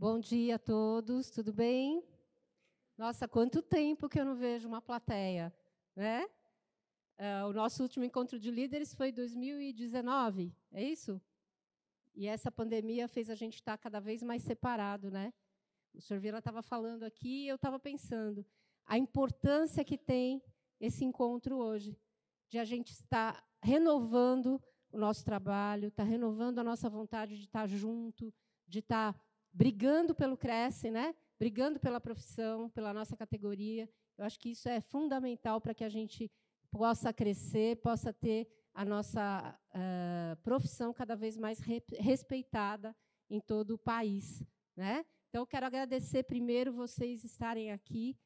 Bom dia a todos, tudo bem? Nossa, quanto tempo que eu não vejo uma plateia, né? Uh, o nosso último encontro de líderes foi em 2019, é isso? E essa pandemia fez a gente estar cada vez mais separado, né? O senhor Vila estava falando aqui e eu estava pensando a importância que tem esse encontro hoje, de a gente estar renovando o nosso trabalho, estar renovando a nossa vontade de estar junto, de estar brigando pelo Cresce, né? brigando pela profissão, pela nossa categoria. Eu acho que isso é fundamental para que a gente possa crescer, possa ter a nossa uh, profissão cada vez mais re respeitada em todo o país. Né? Então, quero agradecer primeiro vocês estarem aqui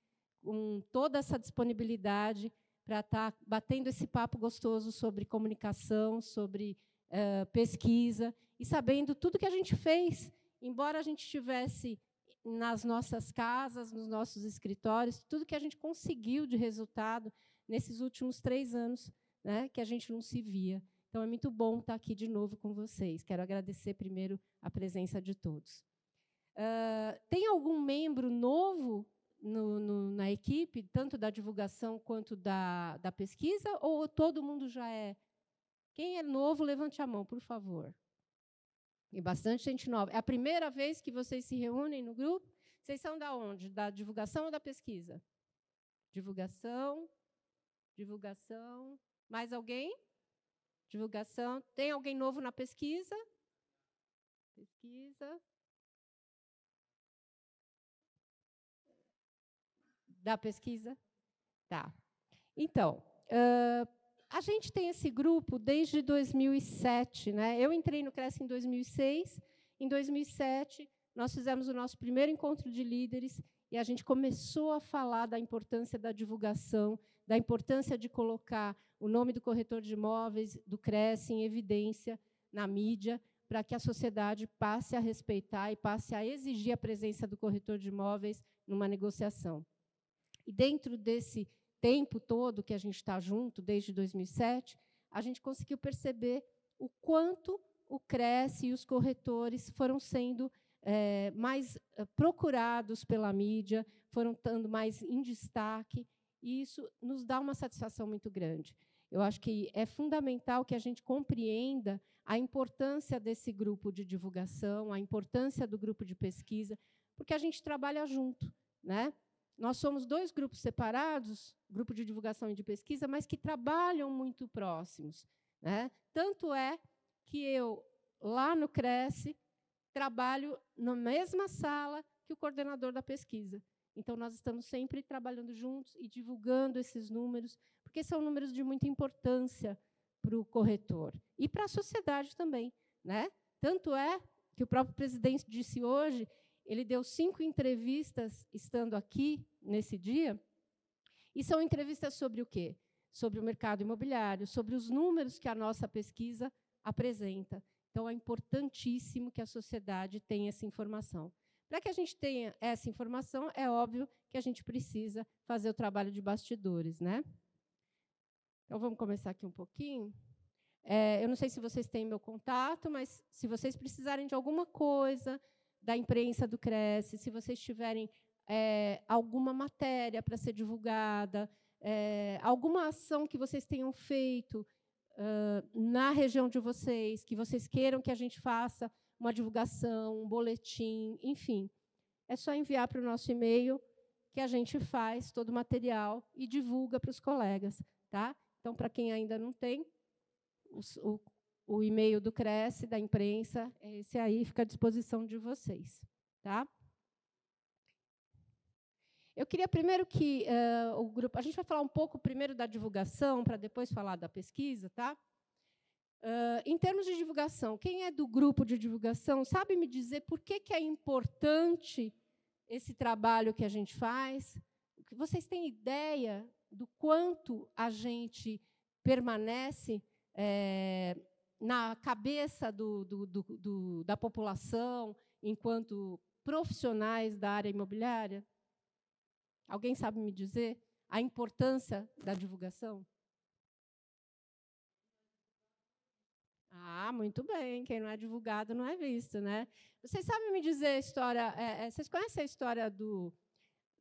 com toda essa disponibilidade para estar batendo esse papo gostoso sobre comunicação, sobre uh, pesquisa e sabendo tudo que a gente fez embora a gente estivesse nas nossas casas, nos nossos escritórios, tudo que a gente conseguiu de resultado nesses últimos três anos, né, que a gente não se via. Então, é muito bom estar aqui de novo com vocês. Quero agradecer primeiro a presença de todos. Uh, tem algum membro novo no, no, na equipe, tanto da divulgação quanto da, da pesquisa, ou todo mundo já é? Quem é novo, levante a mão, por favor. E bastante gente nova. É a primeira vez que vocês se reúnem no grupo? Vocês são da onde? Da divulgação ou da pesquisa? Divulgação. Divulgação. Mais alguém? Divulgação. Tem alguém novo na pesquisa? Pesquisa. Da pesquisa? Tá. Então, uh, a gente tem esse grupo desde 2007. Né? Eu entrei no Cresce em 2006. Em 2007, nós fizemos o nosso primeiro encontro de líderes e a gente começou a falar da importância da divulgação, da importância de colocar o nome do corretor de imóveis, do Cresce, em evidência na mídia, para que a sociedade passe a respeitar e passe a exigir a presença do corretor de imóveis numa negociação. E dentro desse tempo todo que a gente está junto, desde 2007, a gente conseguiu perceber o quanto o Cresce e os corretores foram sendo é, mais eh, procurados pela mídia, foram estando mais em destaque, e isso nos dá uma satisfação muito grande. Eu acho que é fundamental que a gente compreenda a importância desse grupo de divulgação, a importância do grupo de pesquisa, porque a gente trabalha junto. Né? Nós somos dois grupos separados, grupo de divulgação e de pesquisa, mas que trabalham muito próximos. Né? Tanto é que eu, lá no Cresce, trabalho na mesma sala que o coordenador da pesquisa. Então, nós estamos sempre trabalhando juntos e divulgando esses números, porque são números de muita importância para o corretor e para a sociedade também. Né? Tanto é que o próprio presidente disse hoje ele deu cinco entrevistas estando aqui nesse dia, e são entrevistas sobre o quê? Sobre o mercado imobiliário, sobre os números que a nossa pesquisa apresenta. Então, é importantíssimo que a sociedade tenha essa informação. Para que a gente tenha essa informação, é óbvio que a gente precisa fazer o trabalho de bastidores. Né? Então, vamos começar aqui um pouquinho. É, eu não sei se vocês têm meu contato, mas se vocês precisarem de alguma coisa, da imprensa do Cresce, se vocês tiverem é, alguma matéria para ser divulgada, é, alguma ação que vocês tenham feito uh, na região de vocês, que vocês queiram que a gente faça uma divulgação, um boletim, enfim, é só enviar para o nosso e-mail que a gente faz todo o material e divulga para os colegas. Tá? Então, para quem ainda não tem, o, o e-mail do Cresce, da imprensa, esse aí fica à disposição de vocês. Tá? Eu queria primeiro que uh, o grupo. A gente vai falar um pouco primeiro da divulgação, para depois falar da pesquisa. Tá? Uh, em termos de divulgação, quem é do grupo de divulgação sabe me dizer por que, que é importante esse trabalho que a gente faz? Vocês têm ideia do quanto a gente permanece é, na cabeça do, do, do, da população enquanto profissionais da área imobiliária? Alguém sabe me dizer a importância da divulgação? Ah, muito bem. Quem não é divulgado não é visto, né? Vocês sabem me dizer a história? É, é, vocês conhecem a história do,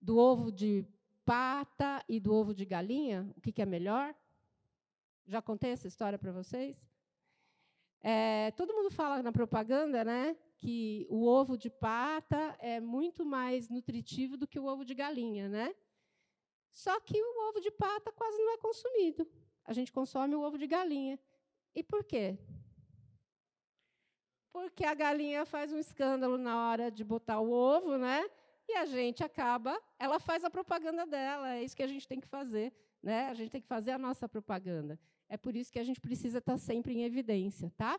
do ovo de pata e do ovo de galinha? O que, que é melhor? Já contei essa história para vocês? É, todo mundo fala na propaganda, né, que o ovo de pata é muito mais nutritivo do que o ovo de galinha, né? Só que o ovo de pata quase não é consumido. A gente consome o ovo de galinha. E por quê? Porque a galinha faz um escândalo na hora de botar o ovo, né? E a gente acaba, ela faz a propaganda dela, é isso que a gente tem que fazer, né? A gente tem que fazer a nossa propaganda. É por isso que a gente precisa estar sempre em evidência, tá?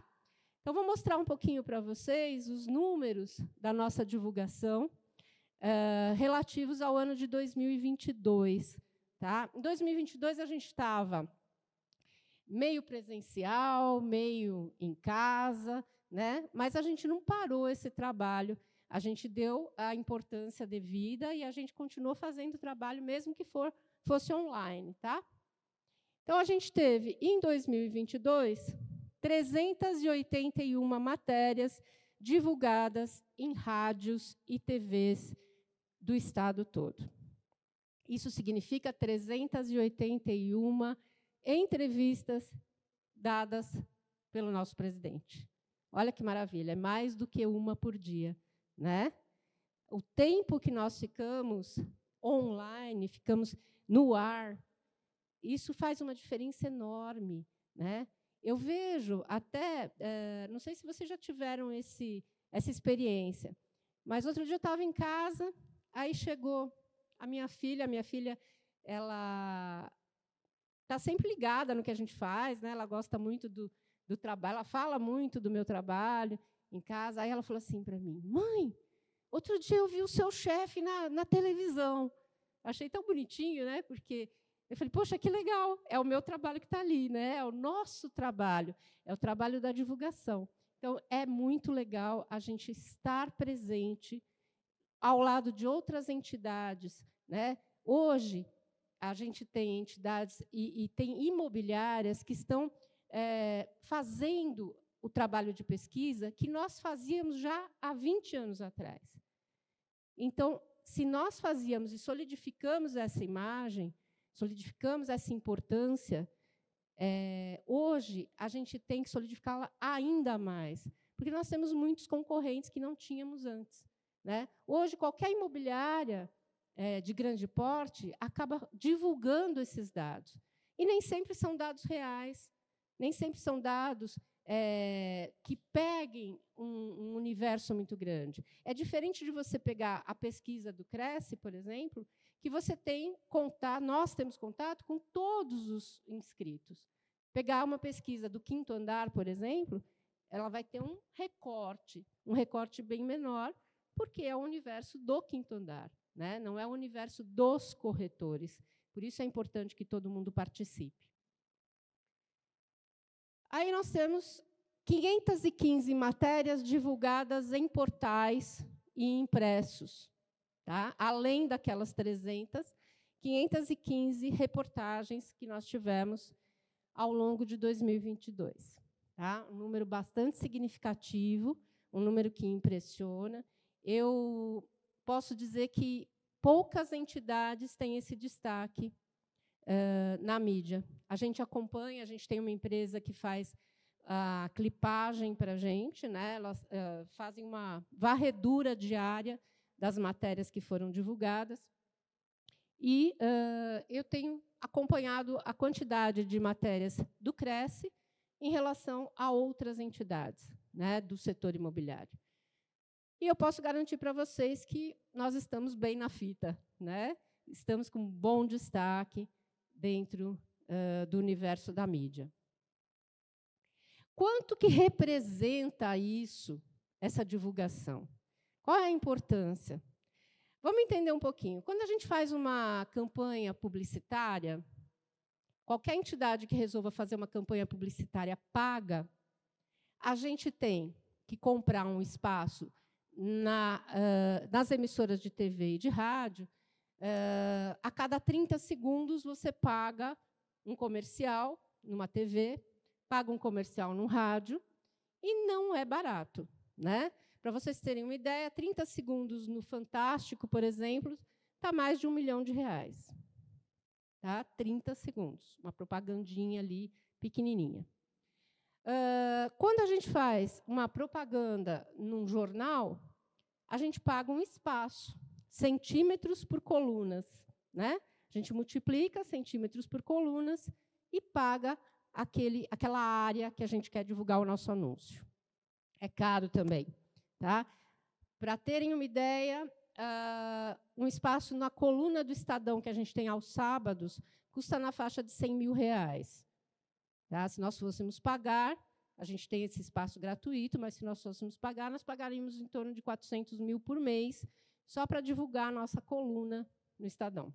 Então, vou mostrar um pouquinho para vocês os números da nossa divulgação uh, relativos ao ano de 2022. Tá? Em 2022, a gente estava meio presencial, meio em casa, né? mas a gente não parou esse trabalho. A gente deu a importância devida e a gente continuou fazendo o trabalho, mesmo que for, fosse online. Tá? Então, a gente teve, em 2022, 381 matérias divulgadas em rádios e TVs do estado todo. Isso significa 381 entrevistas dadas pelo nosso presidente. Olha que maravilha, é mais do que uma por dia, né? O tempo que nós ficamos online, ficamos no ar, isso faz uma diferença enorme. Né? Eu vejo até, é, não sei se vocês já tiveram esse, essa experiência, mas outro dia eu estava em casa, aí chegou a minha filha, a minha filha, ela está sempre ligada no que a gente faz, né? ela gosta muito do, do trabalho, ela fala muito do meu trabalho em casa. Aí ela falou assim para mim: Mãe, outro dia eu vi o seu chefe na, na televisão. Achei tão bonitinho, né? Porque eu falei, poxa, que legal, é o meu trabalho que está ali, né? é o nosso trabalho, é o trabalho da divulgação. Então, é muito legal a gente estar presente ao lado de outras entidades. Né? Hoje, a gente tem entidades e, e tem imobiliárias que estão é, fazendo o trabalho de pesquisa que nós fazíamos já há 20 anos atrás. Então, se nós fazíamos e solidificamos essa imagem, solidificamos essa importância, é, hoje a gente tem que solidificá-la ainda mais, porque nós temos muitos concorrentes que não tínhamos antes. Né? Hoje, qualquer imobiliária é, de grande porte acaba divulgando esses dados. E nem sempre são dados reais, nem sempre são dados é, que peguem um, um, universo muito grande. É diferente de você pegar a pesquisa do Cresce, por exemplo, que você tem contato, nós temos contato com todos os inscritos. Pegar uma pesquisa do quinto andar, por exemplo, ela vai ter um recorte, um recorte bem menor, porque é o universo do quinto andar, né? não é o universo dos corretores. Por isso é importante que todo mundo participe. Aí nós temos 515 matérias divulgadas em portais e impressos. Tá? Além daquelas 300, 515 reportagens que nós tivemos ao longo de 2022. Tá? Um número bastante significativo, um número que impressiona. Eu posso dizer que poucas entidades têm esse destaque uh, na mídia. A gente acompanha, a gente tem uma empresa que faz a clipagem para a gente, né? elas uh, fazem uma varredura diária das matérias que foram divulgadas. E uh, eu tenho acompanhado a quantidade de matérias do Cresce em relação a outras entidades né, do setor imobiliário. E eu posso garantir para vocês que nós estamos bem na fita, né? estamos com bom destaque dentro uh, do universo da mídia. Quanto que representa isso, essa divulgação? Qual é a importância? Vamos entender um pouquinho. Quando a gente faz uma campanha publicitária, qualquer entidade que resolva fazer uma campanha publicitária paga, a gente tem que comprar um espaço na, uh, nas emissoras de TV e de rádio. Uh, a cada 30 segundos, você paga um comercial numa TV, paga um comercial num rádio, E não é barato. Né? Para vocês terem uma ideia, 30 segundos no Fantástico, por exemplo, está mais de um milhão de reais. Tá? 30 segundos, uma propagandinha ali pequenininha. Uh, quando a gente faz uma propaganda num jornal, a gente paga um espaço, centímetros por colunas. Né? A gente multiplica centímetros por colunas e paga aquele, aquela área que a gente quer divulgar o nosso anúncio. É caro também. Tá? Para terem uma ideia, uh, um espaço na coluna do Estadão que a gente tem aos sábados custa na faixa de 100 mil reais. Tá? Se nós fôssemos pagar, a gente tem esse espaço gratuito, mas se nós fôssemos pagar, nós pagaríamos em torno de 400 mil por mês, só para divulgar a nossa coluna no Estadão.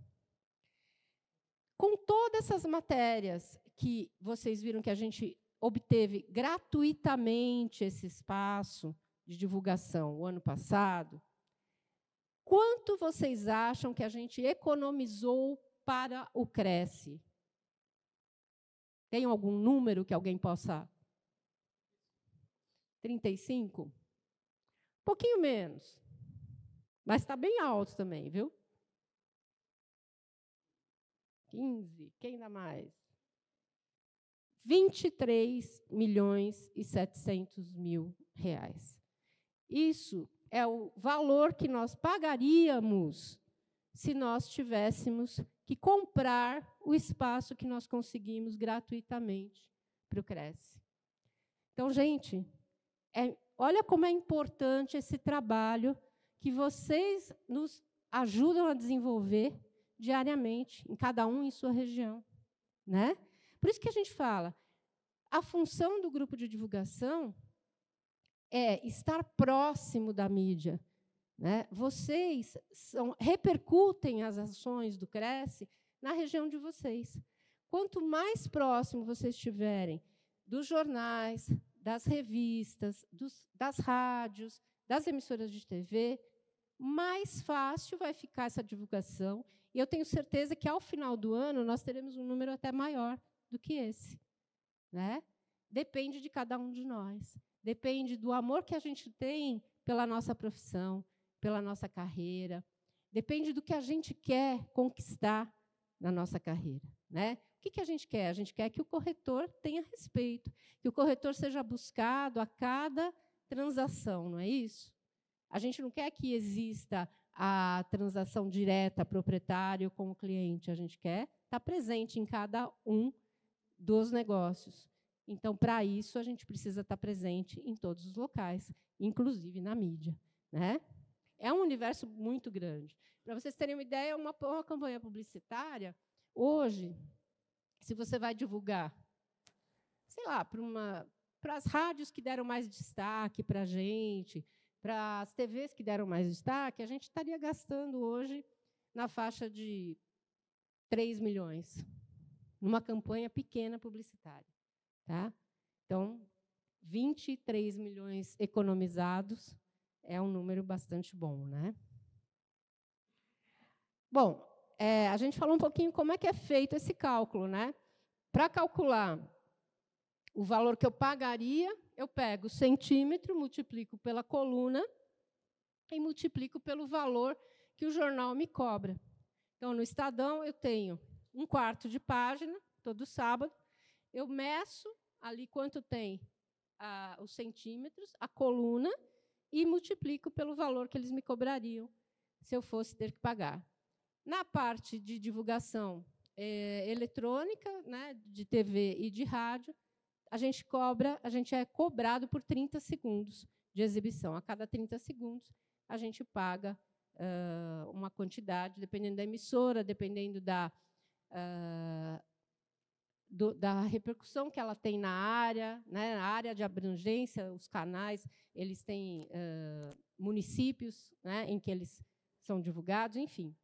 Com todas essas matérias que vocês viram que a gente obteve gratuitamente esse espaço de divulgação o ano passado, quanto vocês acham que a gente economizou para o Cresce? Tem algum número que alguém possa 35? Um pouquinho menos. Mas está bem alto também, viu? 15, quem dá mais? 23 milhões e 700 mil reais. Isso é o valor que nós pagaríamos se nós tivéssemos que comprar o espaço que nós conseguimos gratuitamente para o Cresce. Então, gente, é, olha como é importante esse trabalho que vocês nos ajudam a desenvolver diariamente, em cada um em sua região. Né? Por isso que a gente fala, a função do grupo de divulgação é estar próximo da mídia. Né? Vocês são, repercutem as ações do Cresce na região de vocês. Quanto mais próximo vocês estiverem dos jornais, das revistas, dos, das rádios, das emissoras de TV, mais fácil vai ficar essa divulgação. E eu tenho certeza que, ao final do ano, nós teremos um número até maior do que esse. Né? Depende de cada um de nós. Depende do amor que a gente tem pela nossa profissão, pela nossa carreira. Depende do que a gente quer conquistar na nossa carreira. Né? O que, que a gente quer? A gente quer que o corretor tenha respeito, que o corretor seja buscado a cada transação, não é isso? A gente não quer que exista a transação direta proprietário com o cliente, a gente quer estar presente em cada um dos negócios. Então, para isso, a gente precisa estar presente em todos os locais, inclusive na mídia. Né? É um universo muito grande. Para vocês terem uma ideia, uma, uma campanha publicitária, hoje, se você vai divulgar, sei lá, para para as rádios que deram mais destaque para a gente, para as TVs que deram mais destaque, a gente estaria gastando hoje na faixa de 3 milhões, numa campanha pequena publicitária. Tá? Então, 23 milhões economizados é um número bastante bom. Né? Bom, é, a gente falou um pouquinho como é que é feito esse cálculo. Né? Para calcular o valor que eu pagaria, eu pego o centímetro, multiplico pela coluna e multiplico pelo valor que o jornal me cobra. Então, no Estadão, eu tenho um quarto de página, todo sábado, eu meço ali quanto tem ah, os centímetros, a coluna, e multiplico pelo valor que eles me cobrariam se eu fosse ter que pagar. Na parte de divulgação é, eletrônica, né, de TV e de rádio, a gente cobra, a gente é cobrado por 30 segundos de exibição. A cada 30 segundos, a gente paga uh, uma quantidade, dependendo da emissora, dependendo da, uh, do, da repercussão que ela tem na área, né, na área de abrangência, os canais, eles têm uh, municípios né, em que eles são divulgados, enfim.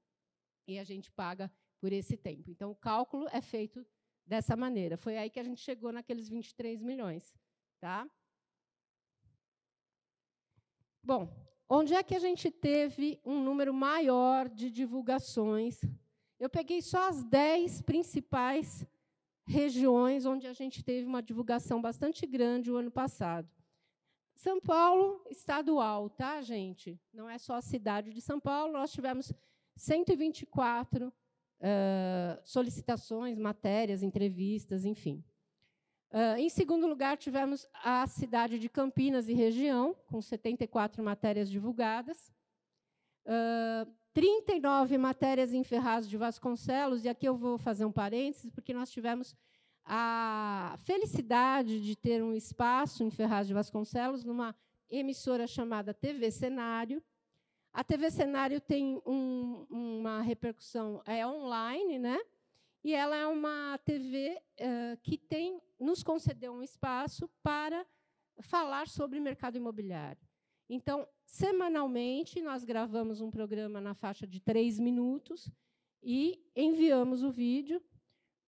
E a gente paga por esse tempo. Então, o cálculo é feito dessa maneira. Foi aí que a gente chegou naqueles 23 milhões. Tá? Bom, onde é que a gente teve um número maior de divulgações? Eu peguei só as 10 principais regiões onde a gente teve uma divulgação bastante grande o ano passado. São Paulo, estadual, tá, gente? Não é só a cidade de São Paulo. Nós tivemos 124 uh, solicitações, matérias, entrevistas, enfim. Uh, em segundo lugar, tivemos a cidade de Campinas e região, com 74 matérias divulgadas. Uh, 39 matérias em Ferraz de Vasconcelos, e aqui eu vou fazer um parênteses, porque nós tivemos a felicidade de ter um espaço em Ferraz de Vasconcelos, numa emissora chamada TV Cenário. A TV Cenário tem um, uma repercussão é online, né? E ela é uma TV uh, que tem nos concedeu um espaço para falar sobre mercado imobiliário. Então, semanalmente, nós gravamos um programa na faixa de três minutos e enviamos o vídeo.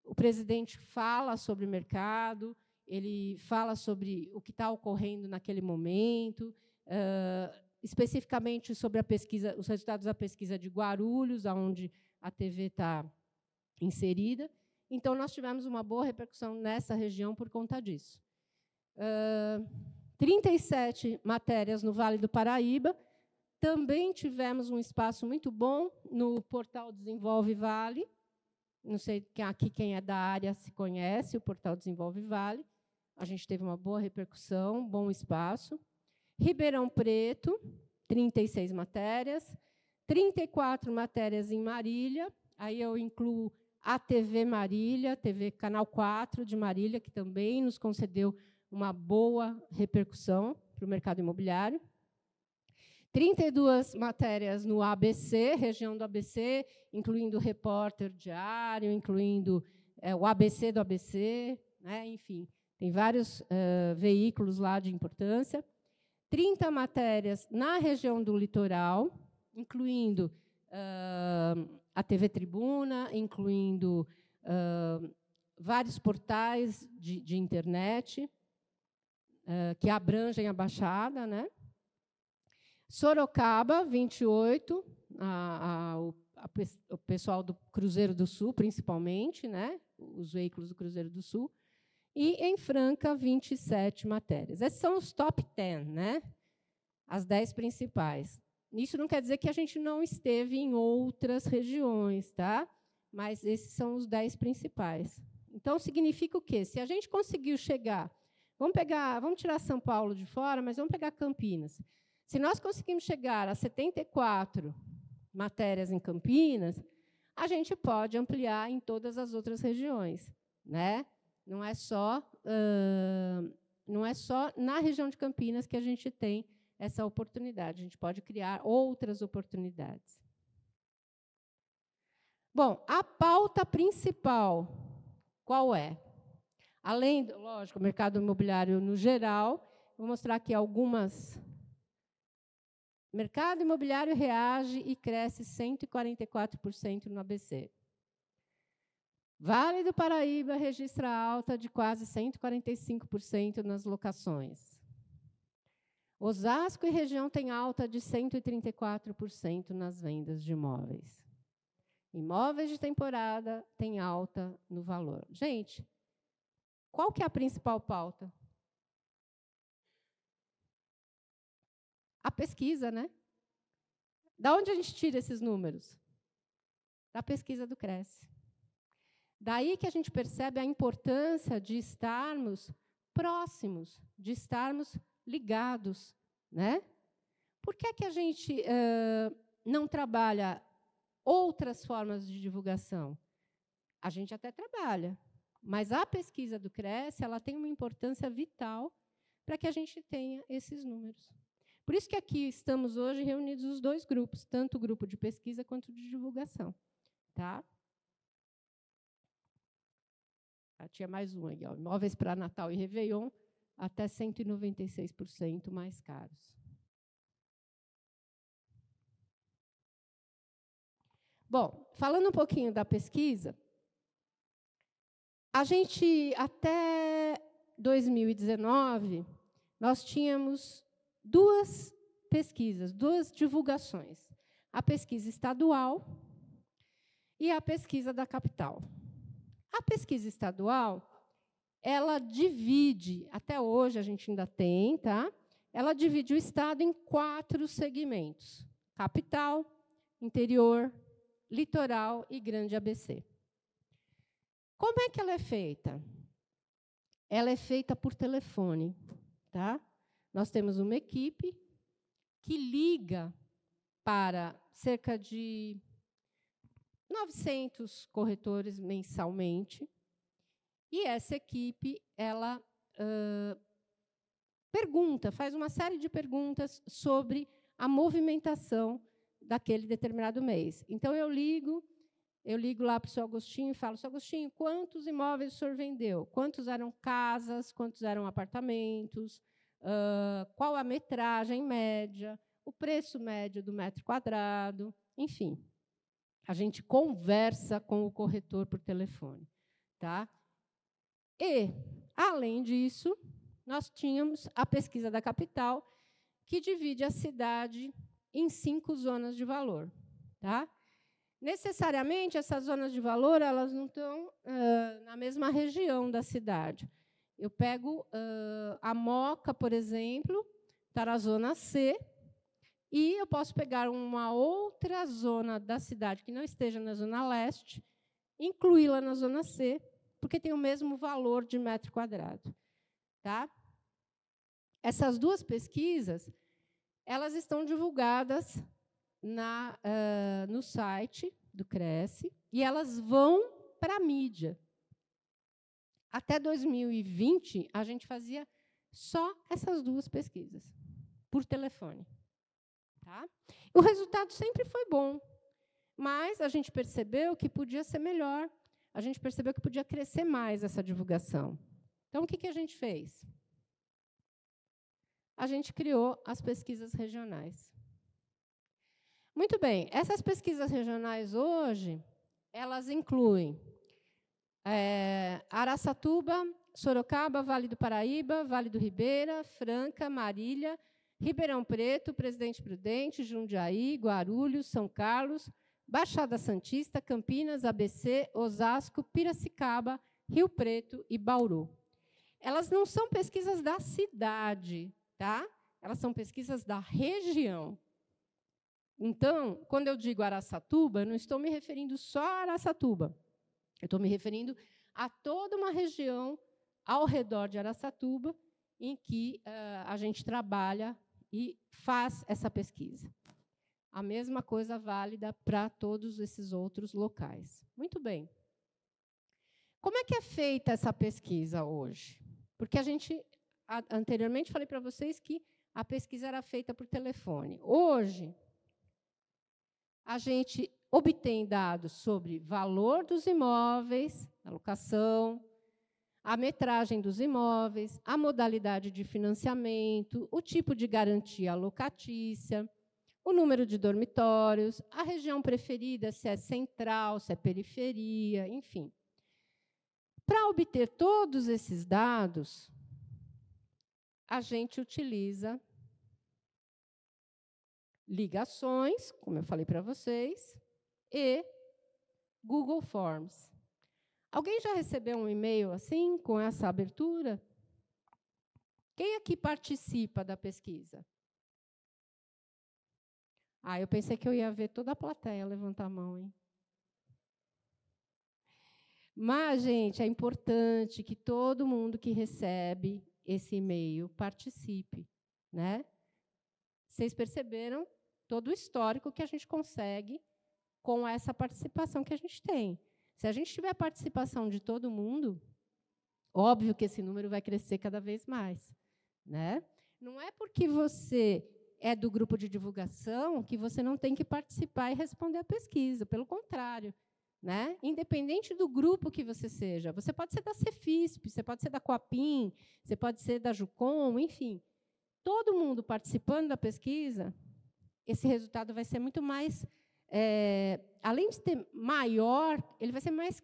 O presidente fala sobre o mercado, ele fala sobre o que está ocorrendo naquele momento, uh, especificamente sobre a pesquisa, os resultados da pesquisa de Guarulhos, onde a TV está inserida. Então, nós tivemos uma boa repercussão nessa região por conta disso. Uh, 37 matérias no Vale do Paraíba. Também tivemos um espaço muito bom no portal Desenvolve Vale. Não sei aqui quem é da área se conhece o portal Desenvolve Vale. A gente teve uma boa repercussão, bom espaço. Ribeirão Preto, 36 matérias. 34 matérias em Marília. Aí eu incluo a TV Marília, TV Canal 4 de Marília, que também nos concedeu uma boa repercussão para o mercado imobiliário. 32 matérias no ABC, região do ABC, incluindo o repórter diário, incluindo é, o ABC do ABC, né, enfim, tem vários uh, veículos lá de importância. 30 matérias na região do litoral, incluindo uh, a TV Tribuna, incluindo uh, vários portais de, de internet, uh, que abrangem a Baixada. Né? Sorocaba, 28, a, a, o, a, o pessoal do Cruzeiro do Sul, principalmente, né? os veículos do Cruzeiro do Sul. E em Franca, 27 matérias. Esses são os top 10, né? as 10 principais. Isso não quer dizer que a gente não esteve em outras regiões, tá? mas esses são os 10 principais. Então, significa o quê? Se a gente conseguiu chegar Vamos pegar, vamos tirar São Paulo de fora, mas vamos pegar Campinas. Se nós conseguimos chegar a 74 matérias em Campinas, a gente pode ampliar em todas as outras regiões, né? Não é só uh, não é só na região de Campinas que a gente tem essa oportunidade. A gente pode criar outras oportunidades. Bom, a pauta principal qual é? Além, lógico, o mercado imobiliário no geral, vou mostrar aqui algumas. O mercado imobiliário reage e cresce 144% no ABC. Vale do Paraíba registra alta de quase 145% nas locações. Osasco e região têm alta de 134% nas vendas de imóveis. Imóveis de temporada têm alta no valor. Gente, qual que é a principal pauta? A pesquisa, né? Da onde a gente tira esses números? Da pesquisa do Cresce. Daí que a gente percebe a importância de estarmos próximos, de estarmos ligados, né? Por que, é que a gente uh, não trabalha outras formas de divulgação? A gente até trabalha, mas a pesquisa do Cresce ela tem uma importância vital para que a gente tenha esses números. Por isso que aqui estamos hoje reunidos os dois grupos, tanto o grupo de pesquisa quanto de divulgação. Tá? Ah, tinha mais um aí, ó, imóveis para Natal e Réveillon, até 196% mais caros. Bom, falando um pouquinho da pesquisa, a gente, até 2019, nós tínhamos duas pesquisas, duas divulgações. A pesquisa estadual e a pesquisa da capital. A pesquisa estadual, ela divide, até hoje a gente ainda tem, tá? ela divide o Estado em quatro segmentos: capital, interior, litoral e grande ABC. Como é que ela é feita? Ela é feita por telefone. Tá? Nós temos uma equipe que liga para cerca de 900 corretores mensalmente. E essa equipe, ela uh, pergunta, faz uma série de perguntas sobre a movimentação daquele determinado mês. Então, eu ligo, eu ligo lá para o seu Agostinho e falo, seu Agostinho, quantos imóveis o senhor vendeu? Quantos eram casas, quantos eram apartamentos, uh, qual a metragem média, o preço médio do metro quadrado, enfim. A gente conversa com o corretor por telefone. Tá? E, além disso, nós tínhamos a pesquisa da capital, que divide a cidade em cinco zonas de valor. Tá? Necessariamente, essas zonas de valor elas não estão uh, na mesma região da cidade. Eu pego uh, a Moca, por exemplo, está na zona C, e eu posso pegar uma outra zona da cidade que não esteja na zona leste, incluí-la na zona C, porque tem o mesmo valor de metro quadrado. Tá? Essas duas pesquisas, elas estão divulgadas na, uh, no site do Cresce e elas vão para a mídia. Até 2020, a gente fazia só essas duas pesquisas, por telefone. Tá? O resultado sempre foi bom, mas a gente percebeu que podia ser melhor, a gente percebeu que podia crescer mais essa divulgação. Então, o que, que a gente fez? A gente criou as pesquisas regionais. Muito bem, essas pesquisas regionais hoje, elas incluem é, Araçatuba, Sorocaba, Vale do Paraíba, Vale do Ribeira, Franca, Marília, Ribeirão Preto, Presidente Prudente, Jundiaí, Guarulhos, São Carlos, Baixada Santista, Campinas, ABC, Osasco, Piracicaba, Rio Preto e Bauru. Elas não são pesquisas da cidade, tá? Elas são pesquisas da região. Então, quando eu digo Araçatuba, eu não estou me referindo só a Araçatuba. Eu estou me referindo a toda uma região ao redor de Araçatuba em que uh, a gente trabalha e faz essa pesquisa. A mesma coisa válida para todos esses outros locais. Muito bem. Como é que é feita essa pesquisa hoje? Porque a gente, anteriormente, falei para vocês que a pesquisa era feita por telefone. Hoje, a gente obtém dados sobre valor dos imóveis, a locação, a metragem dos imóveis, a modalidade de financiamento, o tipo de garantia locatícia, o número de dormitórios, a região preferida, se é central, se é periferia, enfim. Para obter todos esses dados, a gente utiliza ligações, como eu falei para vocês, e Google Forms. Alguém já recebeu um e-mail assim, com essa abertura? Quem aqui participa da pesquisa? Ah, eu pensei que eu ia ver toda a plateia levantar a mão, hein? Mas, gente, é importante que todo mundo que recebe esse e-mail participe, né? Vocês perceberam todo o histórico que a gente consegue com essa participação que a gente tem. Se a gente tiver a participação de todo mundo, óbvio que esse número vai crescer cada vez mais. Né? Não é porque você é do grupo de divulgação que você não tem que participar e responder a pesquisa. Pelo contrário. Né? Independente do grupo que você seja. Você pode ser da Cefisp, você pode ser da Coapim, você pode ser da Jucom, enfim. Todo mundo participando da pesquisa, esse resultado vai ser muito mais é, além de ter maior, ele vai ser mais,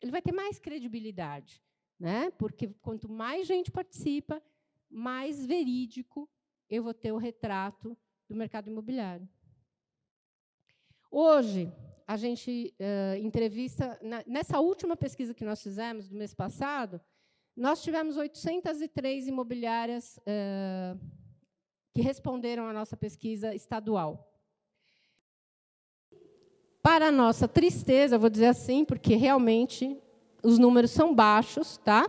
ele vai ter mais credibilidade, né? Porque quanto mais gente participa, mais verídico eu vou ter o retrato do mercado imobiliário. Hoje a gente uh, entrevista na, nessa última pesquisa que nós fizemos do mês passado, nós tivemos 803 imobiliárias uh, que responderam à nossa pesquisa estadual. Para nossa tristeza, vou dizer assim, porque realmente os números são baixos, tá?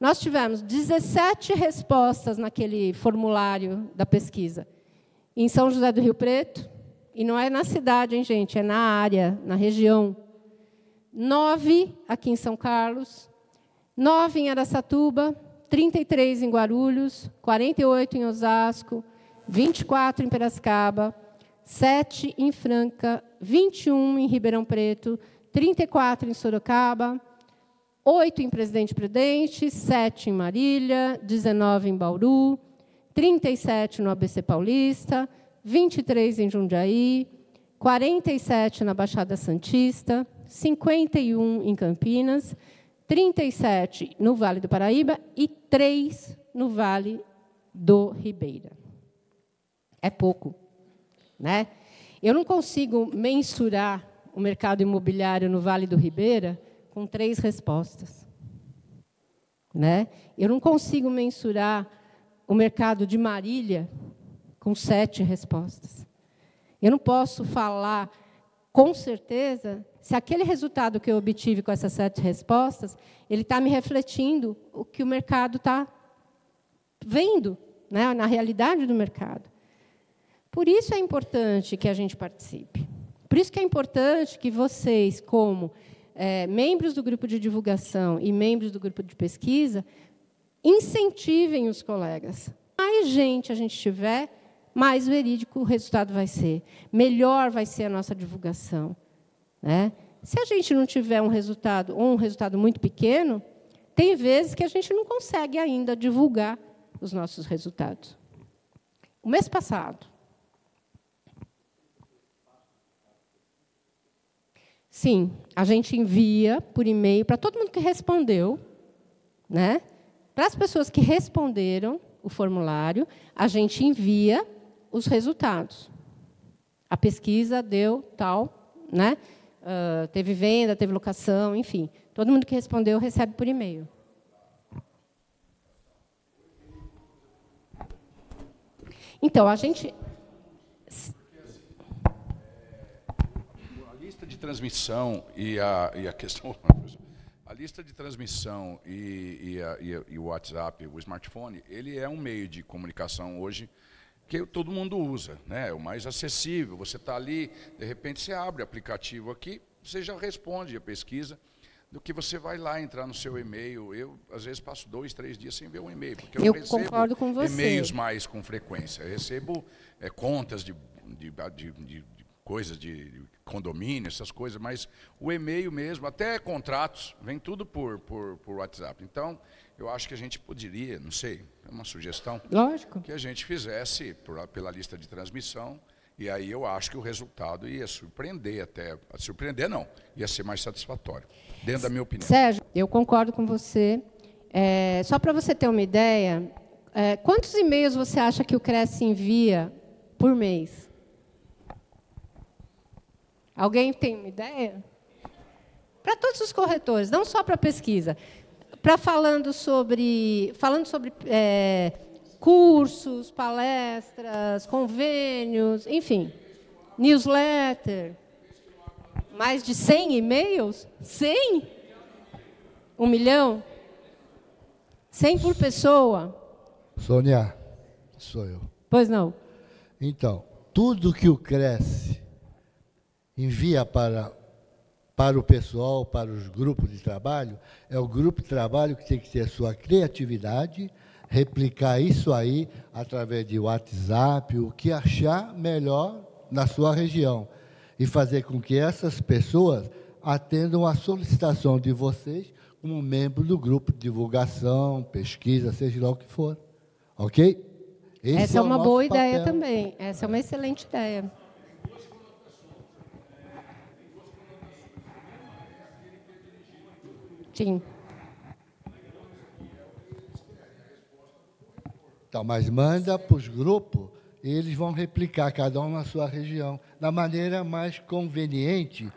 Nós tivemos 17 respostas naquele formulário da pesquisa. Em São José do Rio Preto, e não é na cidade, hein, gente, é na área, na região. Nove aqui em São Carlos, nove em Aracatuba, 33 em Guarulhos, 48 em Osasco, 24 em Piracicaba, 7 em Franca, 21 em Ribeirão Preto, 34 em Sorocaba, 8 em Presidente Prudente, 7 em Marília, 19 em Bauru, 37 no ABC Paulista, 23 em Jundiaí, 47 na Baixada Santista, 51 em Campinas, 37 no Vale do Paraíba e 3 no Vale do Ribeira. É pouco, né? Eu não consigo mensurar o mercado imobiliário no Vale do Ribeira com três respostas. Né? Eu não consigo mensurar o mercado de Marília com sete respostas. Eu não posso falar com certeza se aquele resultado que eu obtive com essas sete respostas, ele está me refletindo o que o mercado está vendo, né, na realidade do mercado. Por isso é importante que a gente participe. Por isso que é importante que vocês, como é, membros do grupo de divulgação e membros do grupo de pesquisa, incentivem os colegas. Mais gente a gente tiver, mais verídico o resultado vai ser. Melhor vai ser a nossa divulgação. Né? Se a gente não tiver um resultado, ou um resultado muito pequeno, tem vezes que a gente não consegue ainda divulgar os nossos resultados. O mês passado, Sim, a gente envia por e-mail para todo mundo que respondeu, né? Para as pessoas que responderam o formulário, a gente envia os resultados. A pesquisa deu tal, né? Uh, teve venda, teve locação, enfim. Todo mundo que respondeu recebe por e-mail. Então, a gente transmissão e a, e a questão. A lista de transmissão e, e, a, e, o WhatsApp, o smartphone, ele é um meio de comunicação hoje que todo mundo usa, né? É o mais acessível. Você está ali, de repente você abre o aplicativo aqui, você já responde a pesquisa do que você vai lá entrar no seu e-mail. Eu, às vezes, passo dois, três dias sem ver um e-mail, porque eu, eu recebo concordo com você. e-mails mais com frequência. Eu recebo é, contas de, de, de, de coisas de condomínio, essas coisas, mas o e-mail mesmo, até contratos, vem tudo por, por, por WhatsApp. Então, eu acho que a gente poderia, não sei, é uma sugestão, Lógico. que a gente fizesse por, pela lista de transmissão, e aí eu acho que o resultado ia surpreender até, surpreender não, ia ser mais satisfatório, dentro da minha opinião. Sérgio, eu concordo com você. É, só para você ter uma ideia, é, quantos e-mails você acha que o Cresce envia por mês? Alguém tem uma ideia? Para todos os corretores, não só para pesquisa. Para falando sobre, falando sobre é, cursos, palestras, convênios, enfim, newsletter. Mais de 100 e-mails? 100? Um milhão? 100 por pessoa? Sônia, sou eu. Pois não. Então, tudo que o Cresce envia para, para o pessoal, para os grupos de trabalho, é o grupo de trabalho que tem que ter a sua criatividade, replicar isso aí através de WhatsApp, o que achar melhor na sua região. E fazer com que essas pessoas atendam a solicitação de vocês como membro do grupo de divulgação, pesquisa, seja lá o que for. Ok? Esse Essa é, é uma boa papel. ideia também. Essa é uma excelente ideia. Sim. Então, mas manda para os grupos e eles vão replicar, cada um na sua região, da maneira mais conveniente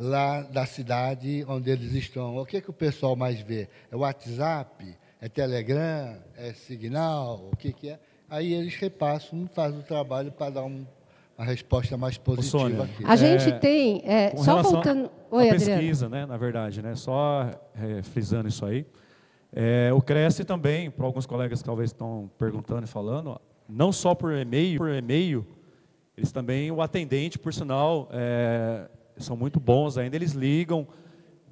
lá da cidade onde eles estão. O que, é que o pessoal mais vê? É WhatsApp? É Telegram? É Signal? O que, que é? aí eles repassam, fazem o trabalho para dar um, uma resposta mais positiva Sônia, aqui. A gente É, tem, é, só voltando. Oi, Adriano. pesquisa, né, na verdade, né, só é, frisando isso aí, é, o Cresce também, para alguns colegas que talvez estão perguntando e falando, não só por e-mail, por e-mail, eles também, o atendente, por sinal, é, são muito bons ainda, eles ligam,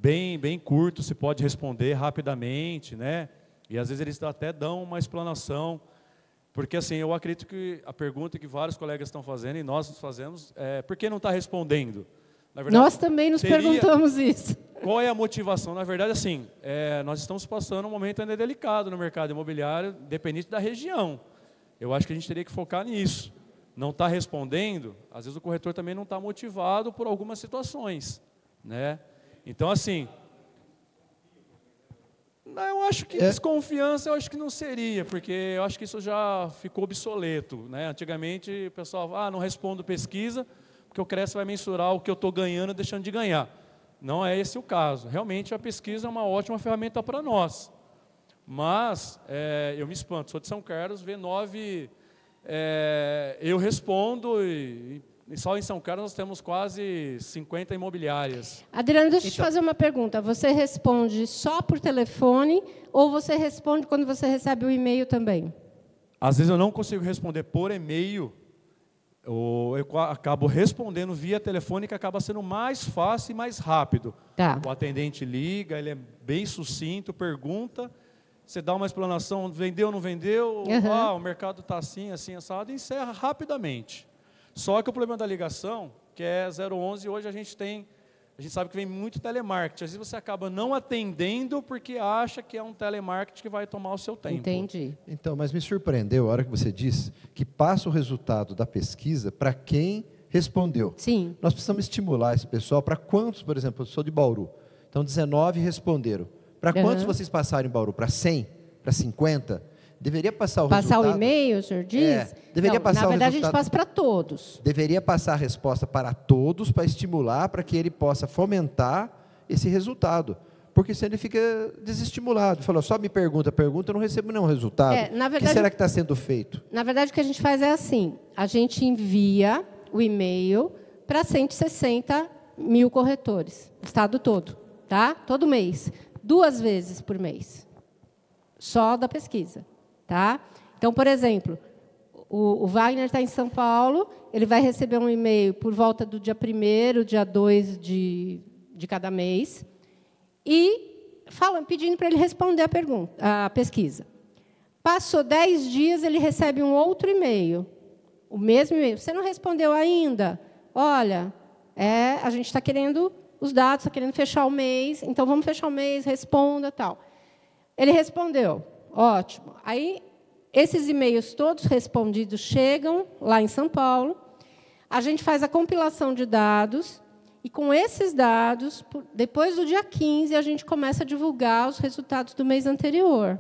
bem, bem curto, se pode responder rapidamente, né, e às vezes eles até dão uma explanação, porque assim, eu acredito que a pergunta que vários colegas estão fazendo, e nós nos fazemos, é por que não está respondendo? Na Nós também nos teria- perguntamos isso. qual é a motivação? Na verdade, assim, é, nós estamos passando um momento ainda delicado no mercado imobiliário, dependente da região. Eu acho que a gente teria que focar nisso. Não está respondendo, às vezes o corretor também não está motivado por algumas situações. Né? Então, assim, eu acho que É. desconfiança eu acho que não seria, porque eu acho que isso já ficou obsoleto. Né? Antigamente o pessoal, ah, não respondo pesquisa, porque o Cresce vai mensurar o que eu estou ganhando e deixando de ganhar. Não é esse o caso. Realmente a pesquisa é uma ótima ferramenta para nós. Mas é, eu me espanto, sou de São Carlos, V9, é, eu respondo e, e só em São Carlos nós temos quase 50 imobiliárias. Adriano, deixa eu te Então- fazer uma pergunta. Você responde só por telefone ou você responde quando você recebe o e-mail também? Às vezes eu não consigo responder por e-mail, ou eu qua- acabo respondendo via telefone, que acaba sendo mais fácil e mais rápido. Tá. O atendente liga, ele é bem sucinto, pergunta, você dá uma explanação, vendeu ou não vendeu, Uhum. ah, o mercado está assim, assim, assado, e encerra rapidamente. Só que o problema da ligação, que é 011, hoje a gente tem, a gente sabe que vem muito telemarketing. Às vezes você acaba não atendendo porque acha que é um telemarketing que vai tomar o seu tempo. Entendi. Então, mas me surpreendeu a hora que você disse que passa o resultado da pesquisa para quem respondeu. Sim. Nós precisamos estimular esse pessoal para quantos, por exemplo, eu sou de Bauru. Então, 19 responderam. Para quantos vocês passaram em Bauru? Para 100? Para 50? Deveria passar o Passar resultado. o e-mail, o senhor diz? É, deveria Não, passar Na verdade, a gente resultado- passa para todos. Deveria passar a resposta para todos, para estimular, para que ele possa fomentar esse resultado. Porque senão ele fica desestimulado. Falou, só me pergunta, pergunta, eu não recebo nenhum resultado. É, na o que verdade- será que está sendo feito? Na verdade, o que a gente faz é assim: a gente envia o e-mail para 160 mil corretores, estado todo, tá? Todo mês, duas vezes por mês, só da pesquisa, tá? Então, por exemplo, o, o Wagner está em São Paulo, ele vai receber um e-mail por volta do dia 1 dia 2 de, de cada mês, e falam, pedindo para ele responder a pergunta, a pesquisa. Passou 10 dias, ele recebe um outro e-mail. O mesmo e-mail. Você não respondeu ainda? Olha, é, a gente está querendo os dados, está querendo fechar o mês, então vamos fechar o mês, responda tal. Ele respondeu. Ótimo. Aí, esses e-mails todos respondidos chegam lá em São Paulo. A gente faz a compilação de dados e com esses dados, depois do dia 15, a gente começa a divulgar os resultados do mês anterior.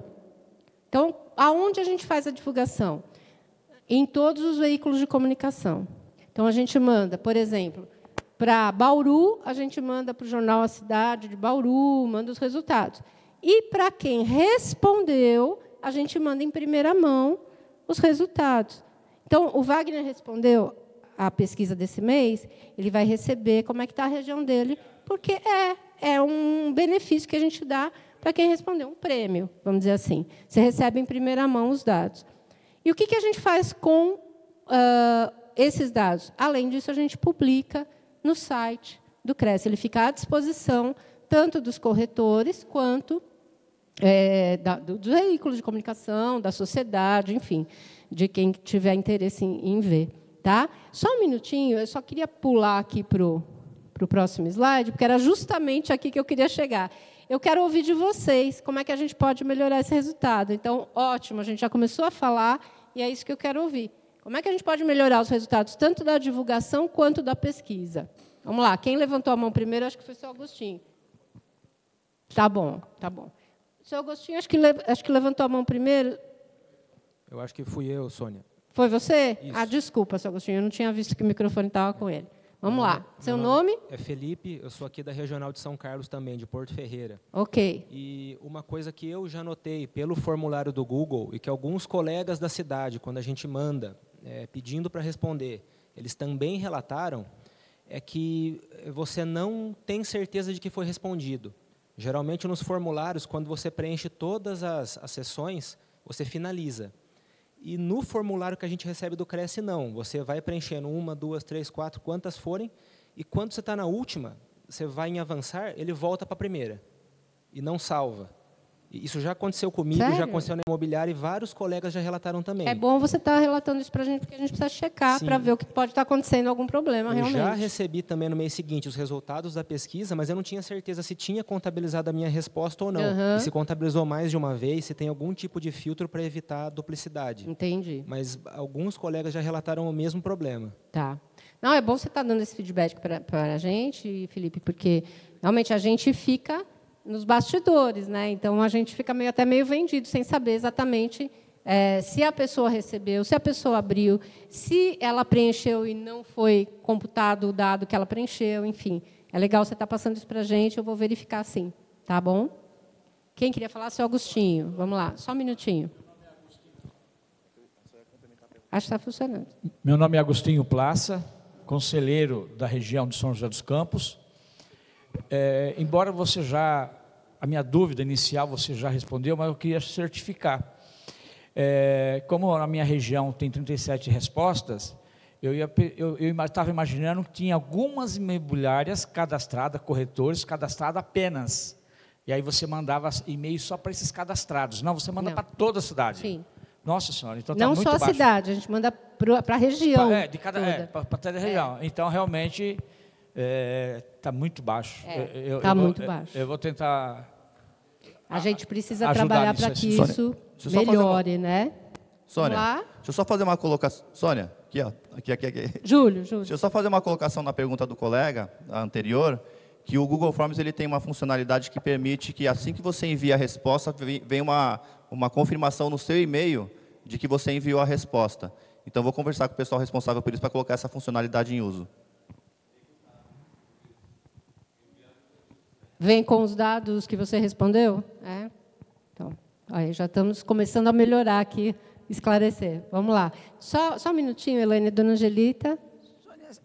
Então, aonde a gente faz a divulgação? Em todos os veículos de comunicação. Então, a gente manda, por exemplo, para Bauru, a gente manda para o jornal A Cidade de Bauru, manda os resultados. E para quem respondeu, a gente manda em primeira mão os resultados. Então, o Wagner respondeu a pesquisa desse mês, ele vai receber como é que está a região dele, porque é, é um benefício que a gente dá para quem respondeu, um prêmio, vamos dizer assim. Você recebe em primeira mão os dados. E o que, que a gente faz com ah, esses dados? Além disso, a gente publica no site do Cresce. Ele fica à disposição tanto dos corretores quanto é, da, do, dos veículos de comunicação, da sociedade, enfim, de quem tiver interesse em, em ver. Tá? Só um minutinho, eu só queria pular aqui para o próximo slide, porque era justamente aqui que eu queria chegar. Eu quero ouvir de vocês como é que a gente pode melhorar esse resultado. Então, ótimo, a gente já começou a falar e é isso que eu quero ouvir. Como é que a gente pode melhorar os resultados tanto da divulgação quanto da pesquisa? Vamos lá, quem levantou a mão primeiro, acho que foi o seu Agostinho. Tá bom, tá bom. Seu Agostinho, acho que, acho que levantou a mão primeiro. Eu acho que fui eu, Sônia. Foi você? Isso. Ah, desculpa, seu Agostinho, eu não tinha visto que o microfone estava com ele. Vamos lá. Seu nome? É Felipe, eu sou aqui da Regional de São Carlos também, de Porto Ferreira. Ok. E uma coisa que eu já notei pelo formulário do Google e que alguns colegas da cidade, quando a gente manda é, pedindo para responder, eles também relataram, é que você não tem certeza de que foi respondido. Geralmente, nos formulários, quando você preenche todas as, as sessões, você finaliza. E no formulário que a gente recebe do Cresce, não. Você vai preenchendo uma, duas, três, quatro, quantas forem, e quando você está na última, você vai em avançar, ele volta para a primeira. E não salva. Isso já aconteceu comigo, Sério? já aconteceu na imobiliária e vários colegas já relataram também. É bom você estar relatando isso para a gente, porque a gente precisa checar para ver o que pode estar acontecendo, algum problema Eu realmente. já recebi também no mês seguinte os resultados da pesquisa, mas eu não tinha certeza se tinha contabilizado a minha resposta ou não. Aham. E se contabilizou mais de uma vez, se tem algum tipo de filtro para evitar a duplicidade. Entendi. Mas alguns colegas já relataram o mesmo problema. Tá. Não, é bom você estar dando esse feedback para a gente, Felipe, porque realmente a gente fica nos bastidores, né? Então a gente fica meio, até meio vendido, sem saber exatamente é, se a pessoa recebeu, se a pessoa abriu, se ela preencheu e não foi computado o dado que ela preencheu, enfim. É legal você estar passando isso para a gente, eu vou verificar sim, tá bom? Quem queria falar? Seu Agostinho. Vamos lá, só um minutinho. Acho que está funcionando. Meu nome é Agostinho Plaça, conselheiro da região de São José dos Campos. É, embora você já, a minha dúvida inicial você já respondeu, mas eu queria certificar. É, como na minha região tem 37 respostas, eu estava imaginando que tinha algumas imobiliárias cadastradas, corretores cadastrados apenas. E aí você mandava e-mail só para esses cadastrados. Não, você manda Não. para toda a cidade. Sim. Nossa senhora, então está Não muito só a baixo. cidade, a gente manda para a região. Pa- É, de cada, é, toda. para toda a região. Então, realmente, está muito baixo. É, Eu- eu tá muito eu- baixo. Eu vou tentar... A gente precisa trabalhar para que Sônia. isso melhore, né? Sônia, lá. deixa eu só fazer uma colocação. Sônia, aqui, ó. Aqui, aqui, aqui. Júlio, Júlio. Deixa eu só fazer uma colocação na pergunta do colega a anterior, que o Google Forms ele tem uma funcionalidade que permite que assim que você envia a resposta, vem uma, uma confirmação no seu e-mail de que você enviou a resposta. Então, eu vou conversar com o pessoal responsável por isso para colocar essa funcionalidade em uso. Vem com os dados que você respondeu? É? Então, aí já estamos começando a melhorar aqui, esclarecer. Vamos lá. Só, só um minutinho, Helene, Dona Angelita.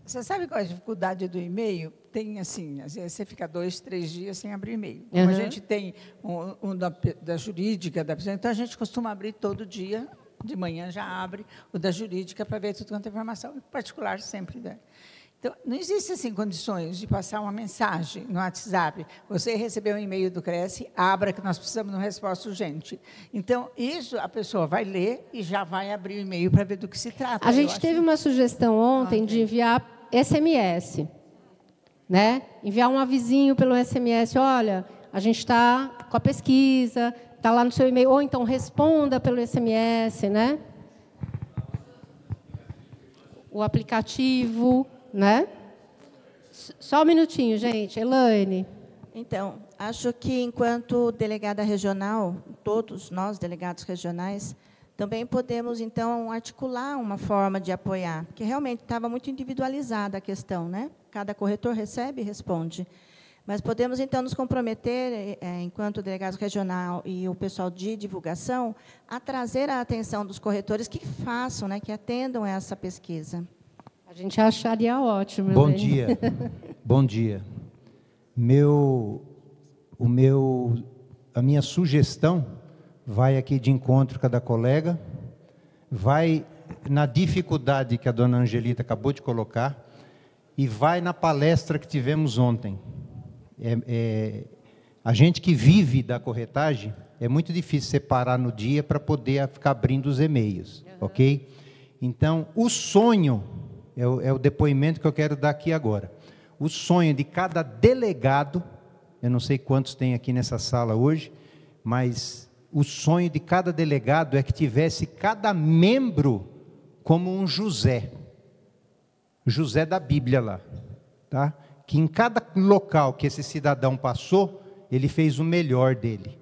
Você sabe qual é a dificuldade do e-mail? Tem assim, às vezes você fica dois, três dias sem abrir e-mail. Como Uhum. a gente tem um, um da, da jurídica, da pessoa, então a gente costuma abrir todo dia, de manhã já abre o da jurídica para ver tudo quanto é informação, em particular sempre. Né? Então, não existe assim condições de passar uma mensagem no WhatsApp. Você recebeu um e-mail do Cresce, abra que nós precisamos de uma resposta urgente. Então, isso a pessoa vai ler e já vai abrir o e-mail para ver do que se trata. A gente teve uma sugestão ontem de enviar SMS, né? Enviar um avisinho pelo SMS, olha, a gente está com a pesquisa, está lá no seu e-mail, ou então responda pelo SMS, né? O aplicativo, né? Só um minutinho, gente. Elaine. Então, acho que enquanto delegada regional, todos nós delegados regionais, também podemos então articular uma forma de apoiar, porque realmente estava muito individualizada a questão, né? Cada corretor recebe e responde. Mas podemos então nos comprometer, eh, enquanto delegado regional e o pessoal de divulgação, a trazer a atenção dos corretores que façam, né, que atendam essa pesquisa. A gente acharia ótimo. Bom Elaine. dia. Bom dia. Meu, o meu, a minha sugestão vai aqui de encontro com a da colega, vai na dificuldade que a dona Angelita acabou de colocar e vai na palestra que tivemos ontem. É, é, a gente que vive da corretagem é muito difícil separar no dia para poder ficar abrindo os e-mails, ok? Então, o sonho é o, é o depoimento que eu quero dar aqui agora. O sonho de cada delegado, eu não sei quantos tem aqui nessa sala hoje, mas o sonho de cada delegado é que tivesse cada membro como um José. José da Bíblia lá, tá? Que em cada local que esse cidadão passou, ele fez o melhor dele.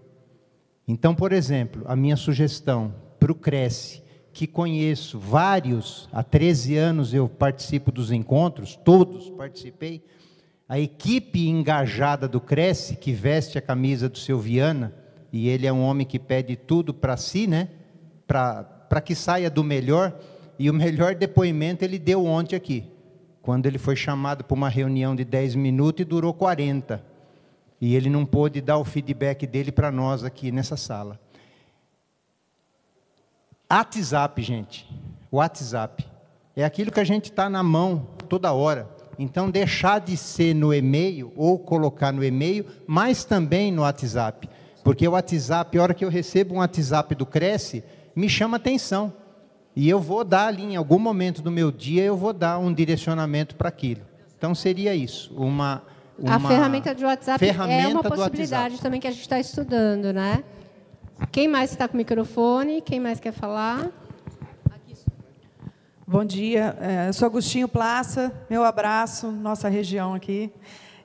Então, por exemplo, a minha sugestão para o Cresce, que conheço vários, há 13 anos eu participo dos encontros, todos participei, a equipe engajada do Cresce, que veste a camisa do seu Viana, e ele é um homem que pede tudo para si, né? Para que saia do melhor, e o melhor depoimento ele deu ontem aqui, quando ele foi chamado para uma reunião de 10 minutos e durou 40. E ele não pôde dar o feedback dele para nós aqui nessa sala. WhatsApp, gente. WhatsApp. É aquilo que a gente está na mão toda hora. Então, deixar de ser no e-mail ou colocar no e-mail, mas também no WhatsApp. Porque o WhatsApp, a hora que eu recebo um WhatsApp do Cresce, me chama atenção. E eu vou dar ali, em algum momento do meu dia, eu vou dar um direcionamento para aquilo. Então, seria isso. Uma, uma a ferramenta de WhatsApp ferramenta é uma possibilidade também que a gente está estudando, né? Quem mais está com o microfone? Quem mais quer falar? Bom dia, é, eu sou Agostinho Plaça, meu abraço, nossa região aqui.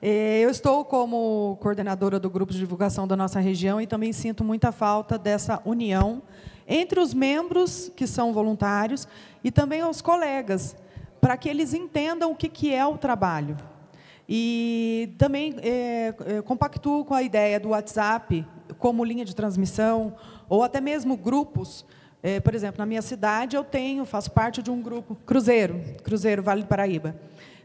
É, eu estou como coordenadora do grupo de divulgação da nossa região e também sinto muita falta dessa união entre os membros que são voluntários e também os colegas, para que eles entendam o que é o trabalho. E também é, compactuo com a ideia do WhatsApp como linha de transmissão, ou até mesmo grupos é, por exemplo, na minha cidade eu tenho, faço parte de um grupo, Cruzeiro, Cruzeiro Vale do Paraíba.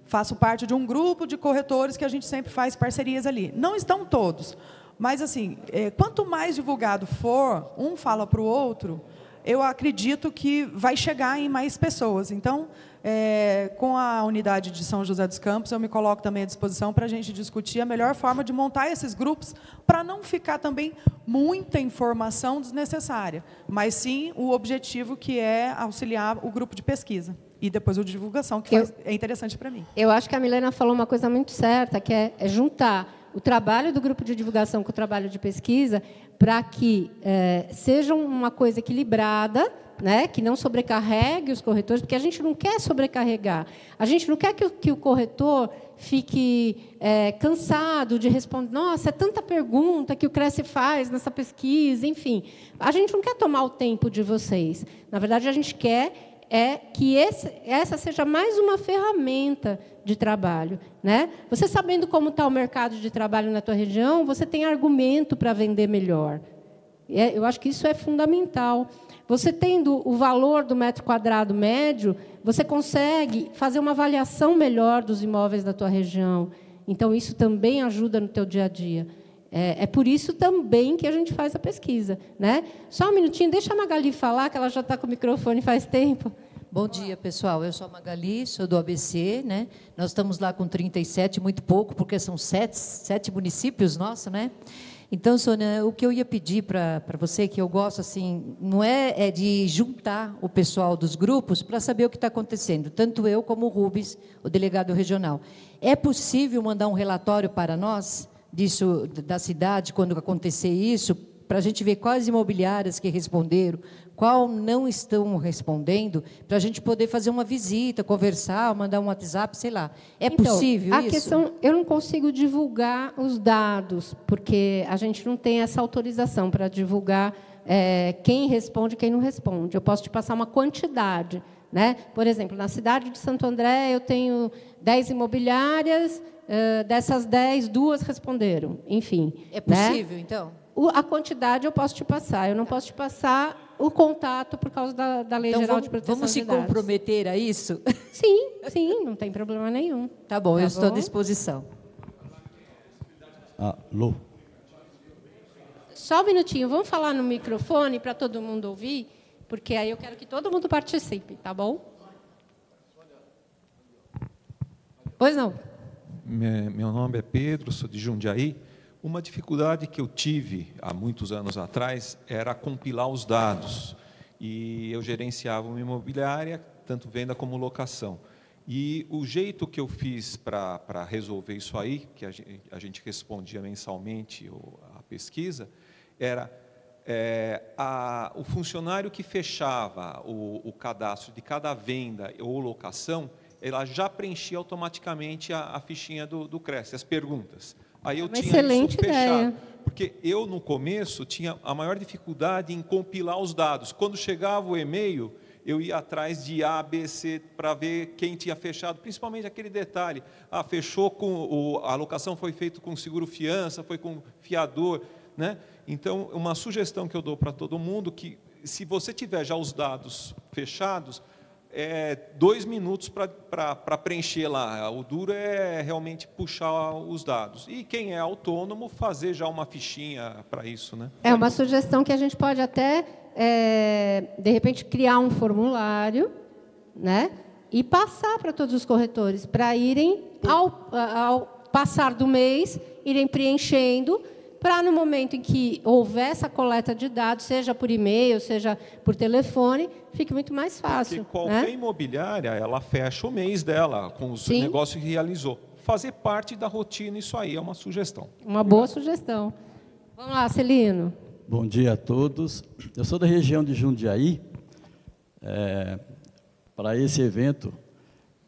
Faço parte de um grupo de corretores que a gente sempre faz parcerias ali. Não estão todos, mas assim, é, quanto mais divulgado for, um fala para o outro, eu acredito que vai chegar em mais pessoas. Então, é, com a unidade de São José dos Campos, eu me coloco também à disposição para a gente discutir a melhor forma de montar esses grupos, para não ficar também muita informação desnecessária, mas sim o objetivo que é auxiliar o grupo de pesquisa e depois o de divulgação, que eu, é interessante para mim. Eu acho que a Milena falou uma coisa muito certa, que é, é juntar o trabalho do grupo de divulgação com o trabalho de pesquisa para que é, seja uma coisa equilibrada, né, que não sobrecarregue os corretores, porque a gente não quer sobrecarregar. A gente não quer que o, que o corretor fique é, cansado de responder. Nossa, é tanta pergunta que o Cresce faz nessa pesquisa, enfim. A gente não quer tomar o tempo de vocês. Na verdade, a gente quer é que esse, essa seja mais uma ferramenta de trabalho. Né? Você sabendo como está o mercado de trabalho na tua região, você tem argumento para vender melhor. É, eu acho que isso é fundamental. Você tendo o valor do metro quadrado médio, você consegue fazer uma avaliação melhor dos imóveis da tua região. Então, isso também ajuda no teu dia a dia. É, é, por isso também que a gente faz a pesquisa. Né? Só um minutinho, deixa a Magali falar, que ela já está com o microfone faz tempo. Bom dia, pessoal. Eu sou a Magali, sou do ABC. Né? Nós estamos lá com 37, muito pouco, porque são sete, sete municípios nossos, né? Então, Sônia, o que eu ia pedir para você, que eu gosto assim, não é, é de juntar o pessoal dos grupos para saber o que está acontecendo, tanto eu como o Rubens, o delegado regional. É possível mandar um relatório para nós disso da cidade quando acontecer isso, para a gente ver quais imobiliárias que responderam, qual não estão respondendo, para a gente poder fazer uma visita, conversar, mandar um WhatsApp, sei lá. É então, possível a isso? Questão, eu não consigo divulgar os dados, porque a gente não tem essa autorização para divulgar é, quem responde e quem não responde. Eu posso te passar uma quantidade. Né? Por exemplo, na cidade de Santo André, eu tenho 10 imobiliárias, dessas 10, duas responderam. Enfim. É possível, né? então? A quantidade eu posso te passar. Eu não posso te passar o contato por causa da, da Lei então, Geral vamos, de Proteção Vamos se dados. comprometer a isso? Sim, sim, não tem problema nenhum. Tá bom, tá eu bom? estou à disposição. Alô? Só um minutinho, vamos falar no microfone para todo mundo ouvir, porque aí eu quero que todo mundo participe, tá bom? Pois não. Meu nome é Pedro, sou de Jundiaí. Uma dificuldade que eu tive há muitos anos atrás era compilar os dados. E eu gerenciava uma imobiliária, tanto venda como locação. E o jeito que eu fiz para resolver isso aí, que a gente, a gente respondia mensalmente a pesquisa, era é, a, o funcionário que fechava o, o, cadastro de cada venda ou locação, ela já preenchia automaticamente a, a fichinha do, do Cresce, as perguntas. Aí eu Uma tinha excelente isso fechado. ideia. Porque eu, no começo, tinha a maior dificuldade em compilar os dados. Quando chegava o e-mail, eu ia atrás de A, B, C para ver quem tinha fechado, principalmente aquele detalhe. Ah, fechou com o, a alocação foi feita com seguro fiança, foi com fiador, né? Então, uma sugestão que eu dou para todo mundo que se você tiver já os dados fechados, é dois minutos para preencher lá. O duro é realmente puxar os dados. E quem é autônomo, fazer já uma fichinha para isso. Né? É uma sugestão que a gente pode até, é, de repente, criar um formulário né? e passar para todos os corretores, para irem, ao, ao passar do mês, irem preenchendo para no momento em que houver essa coleta de dados, seja por e-mail, seja por telefone, fique muito mais fácil. Porque qualquer né? imobiliária, ela fecha o mês dela com os Sim. negócios que realizou. Fazer parte da rotina, isso aí é uma sugestão. Uma boa sugestão. Vamos lá, Celino. Bom dia a todos. Eu sou da região de Jundiaí. É, para esse evento,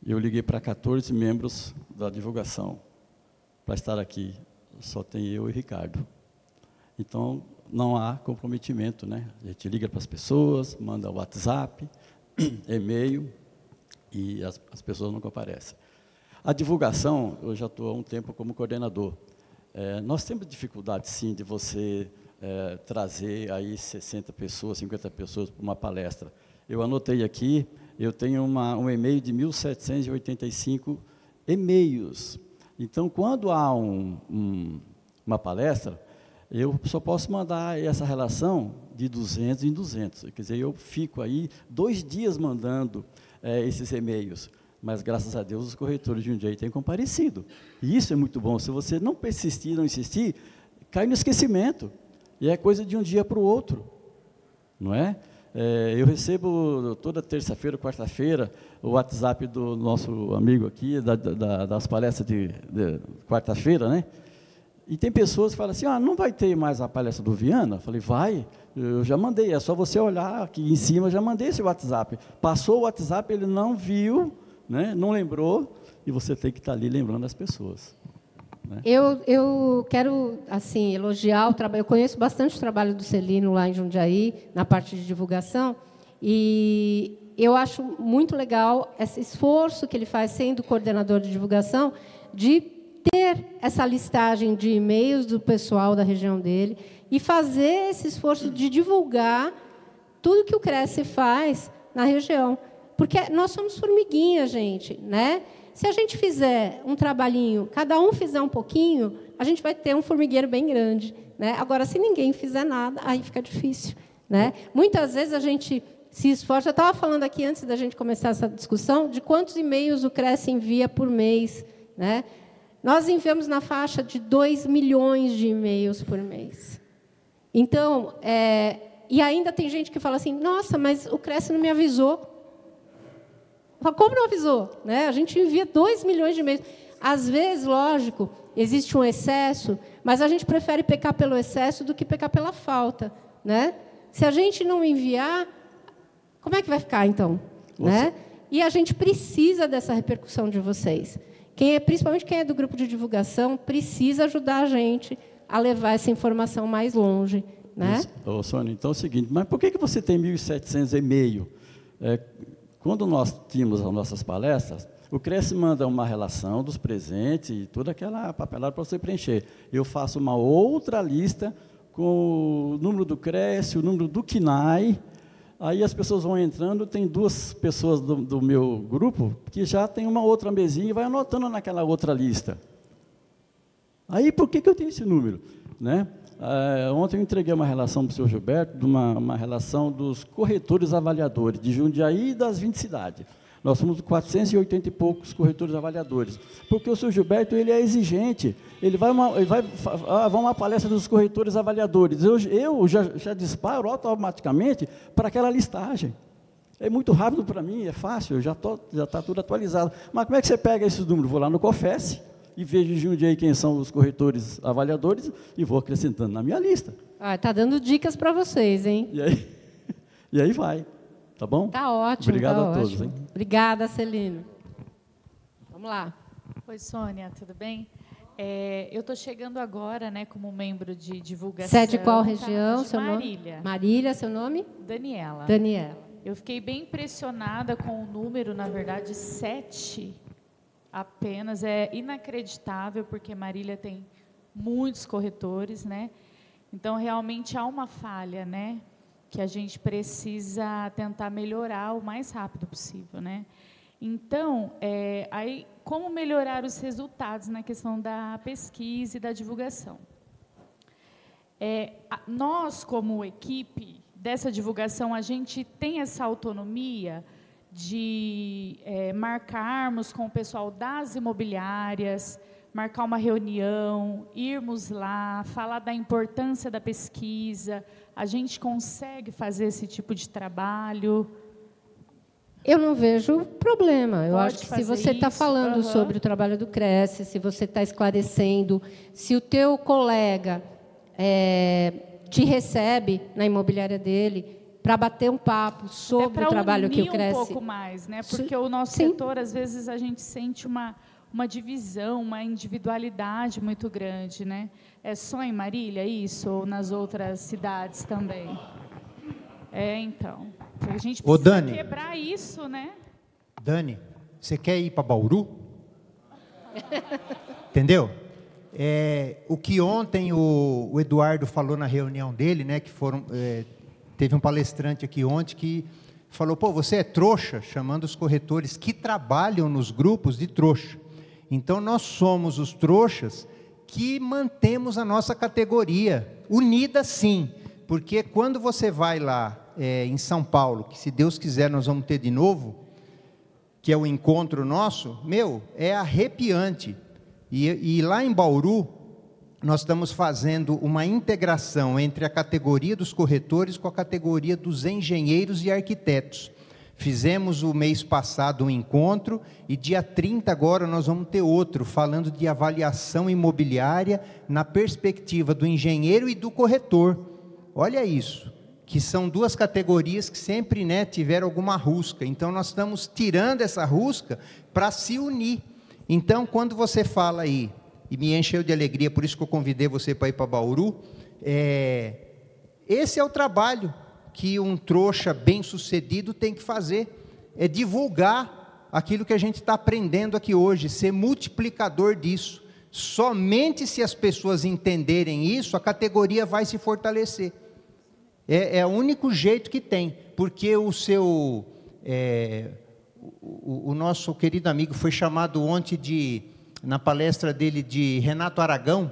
eu liguei para 14 membros da divulgação para estar aqui só tem eu e Ricardo. Então, não há comprometimento, né? A gente liga para as pessoas, manda WhatsApp, e-mail, e as, as, pessoas não comparecem. A divulgação, eu já estou há um tempo como coordenador. É, nós temos dificuldade, sim, de você é, trazer aí 60 pessoas, 50 pessoas para uma palestra. Eu anotei aqui, eu tenho uma, um e-mail de 1.785 e-mails então, quando há um, um, uma palestra, eu só posso mandar essa relação de 200 em 200. Quer dizer, eu fico aí dois dias mandando é, esses e-mails. Mas, graças a Deus, os corretores de um dia têm comparecido. E isso é muito bom. Se você não persistir, não insistir, cai no esquecimento. E é coisa de um dia para o outro. Não é? É, eu recebo toda terça-feira, quarta-feira, o WhatsApp do nosso amigo aqui, da, da, das palestras de, de quarta-feira, né? E tem pessoas que falam assim, ah, não vai ter mais a palestra do Viana? Eu falei, vai, eu já mandei, é só você olhar aqui em cima, eu já mandei esse WhatsApp. Passou o WhatsApp, ele não viu, né, não lembrou, e você tem que estar ali lembrando as pessoas. Né? Eu, eu quero assim elogiar o trabalho. Eu conheço bastante o trabalho do Celino lá em Jundiaí, na parte de divulgação, e eu acho muito legal esse esforço que ele faz, sendo coordenador de divulgação, de ter essa listagem de e-mails do pessoal da região dele e fazer esse esforço de divulgar tudo que o Cresce faz na região. Porque nós somos formiguinha, gente, né? Se a gente fizer um trabalhinho, cada um fizer um pouquinho, a gente vai ter um formigueiro bem grande. Né? Agora, se ninguém fizer nada, aí fica difícil. Né? Muitas vezes a gente se esforça. Eu estava falando aqui antes da gente começar essa discussão de quantos e-mails o Cresce envia por mês. Né? Nós enviamos na faixa de 2 milhões de e-mails por mês. Então, é, e ainda tem gente que fala assim: nossa, mas o Cresce não me avisou. Como não avisou? Né? A gente envia 2 milhões de e-mails. Às vezes, lógico, existe um excesso, mas a gente prefere pecar pelo excesso do que pecar pela falta. Né? Se a gente não enviar, como é que vai ficar, então? Né? E a gente precisa dessa repercussão de vocês. Quem é, principalmente quem é do grupo de divulgação, precisa ajudar a gente a levar essa informação mais longe. Né? Ô, Sônia, então é o seguinte, mas por que, que você tem 1.700 e-mail? É, quando nós tínhamos as nossas palestras, o Cresce manda uma relação dos presentes e toda aquela papelada para você preencher. Eu faço uma outra lista com o número do Cresce, o número do KINAI. Aí as pessoas vão entrando, tem duas pessoas do, do meu grupo que já tem uma outra mesinha e vai anotando naquela outra lista. Aí por que, que eu tenho esse número? Né? Uh, ontem eu entreguei uma relação para o senhor Gilberto, de uma, uma relação dos corretores avaliadores de Jundiaí e das 20 cidades. Nós somos 480 e poucos corretores avaliadores. Porque o senhor Gilberto ele é exigente. Ele vai uma, ele vai, ah, vai uma palestra dos corretores avaliadores. Eu, eu já, já disparo automaticamente para aquela listagem. É muito rápido para mim, é fácil, já está já tá tudo atualizado. Mas como é que você pega esses números? Vou lá no COFES, e vejo de um dia quem são os corretores avaliadores e vou acrescentando na minha lista. Ah, tá dando dicas para vocês, hein? E aí, e aí vai, tá bom? Tá ótimo. Obrigado tá a todos. Hein? Obrigada, Celino. Vamos lá. Oi, Sônia, tudo bem? É, eu estou chegando agora, né, como membro de divulgação. Você é de qual região? De seu Marília. Nome? Marília, seu nome? Daniela. Daniela. Eu fiquei bem impressionada com o número, na verdade, sete apenas. É inacreditável, porque Marília tem muitos corretores, né? Então, realmente há uma falha, né? Que a gente precisa tentar melhorar o mais rápido possível, né? Então, é, aí, como melhorar os resultados na questão da pesquisa e da divulgação? É, nós, como equipe dessa divulgação, a gente tem essa autonomia de é, marcarmos com o pessoal das imobiliárias, marcar uma reunião, irmos lá, falar da importância da pesquisa. A gente consegue fazer esse tipo de trabalho? Eu não vejo problema. Eu Pode acho que se você está falando aham. sobre o trabalho do Cresce, se você está esclarecendo, se o teu colega é, te recebe na imobiliária dele para bater um papo sobre para o trabalho que o Cresce... um pouco mais, né? Porque o nosso Sim. setor, às vezes, a gente sente uma, uma divisão, uma individualidade muito grande, né? É só em Marília isso ou nas outras cidades também? É, então. A gente Ô, precisa Dani. quebrar isso, né? Dani, você quer ir para Bauru? Entendeu? É, o que ontem o, o Eduardo falou na reunião dele, né, que foram, é, teve um palestrante aqui ontem que falou, pô, você é trouxa, chamando os corretores que trabalham nos grupos de trouxa. Então nós somos os trouxas que mantemos a nossa categoria unida, sim, porque quando você vai lá é, em São Paulo, que se Deus quiser nós vamos ter de novo, que é o encontro nosso, meu, é arrepiante. E, e lá em Bauru, nós estamos fazendo uma integração entre a categoria dos corretores com a categoria dos engenheiros e arquitetos. Fizemos o mês passado um encontro e dia 30 agora nós vamos ter outro, falando de avaliação imobiliária na perspectiva do engenheiro e do corretor. Olha isso, que são duas categorias que sempre né, tiveram alguma rusca. Então nós estamos tirando essa rusca para se unir. Então, quando você fala aí, e me encheu de alegria, por isso que eu convidei você para ir para Bauru, é, esse é o trabalho que um trouxa bem-sucedido tem que fazer, é divulgar aquilo que a gente está aprendendo aqui hoje, ser multiplicador disso. Somente se as pessoas entenderem isso, a categoria vai se fortalecer. É, é o único jeito que tem, porque o seu, é, o, o nosso querido amigo foi chamado ontem de, na palestra dele de Renato Aragão,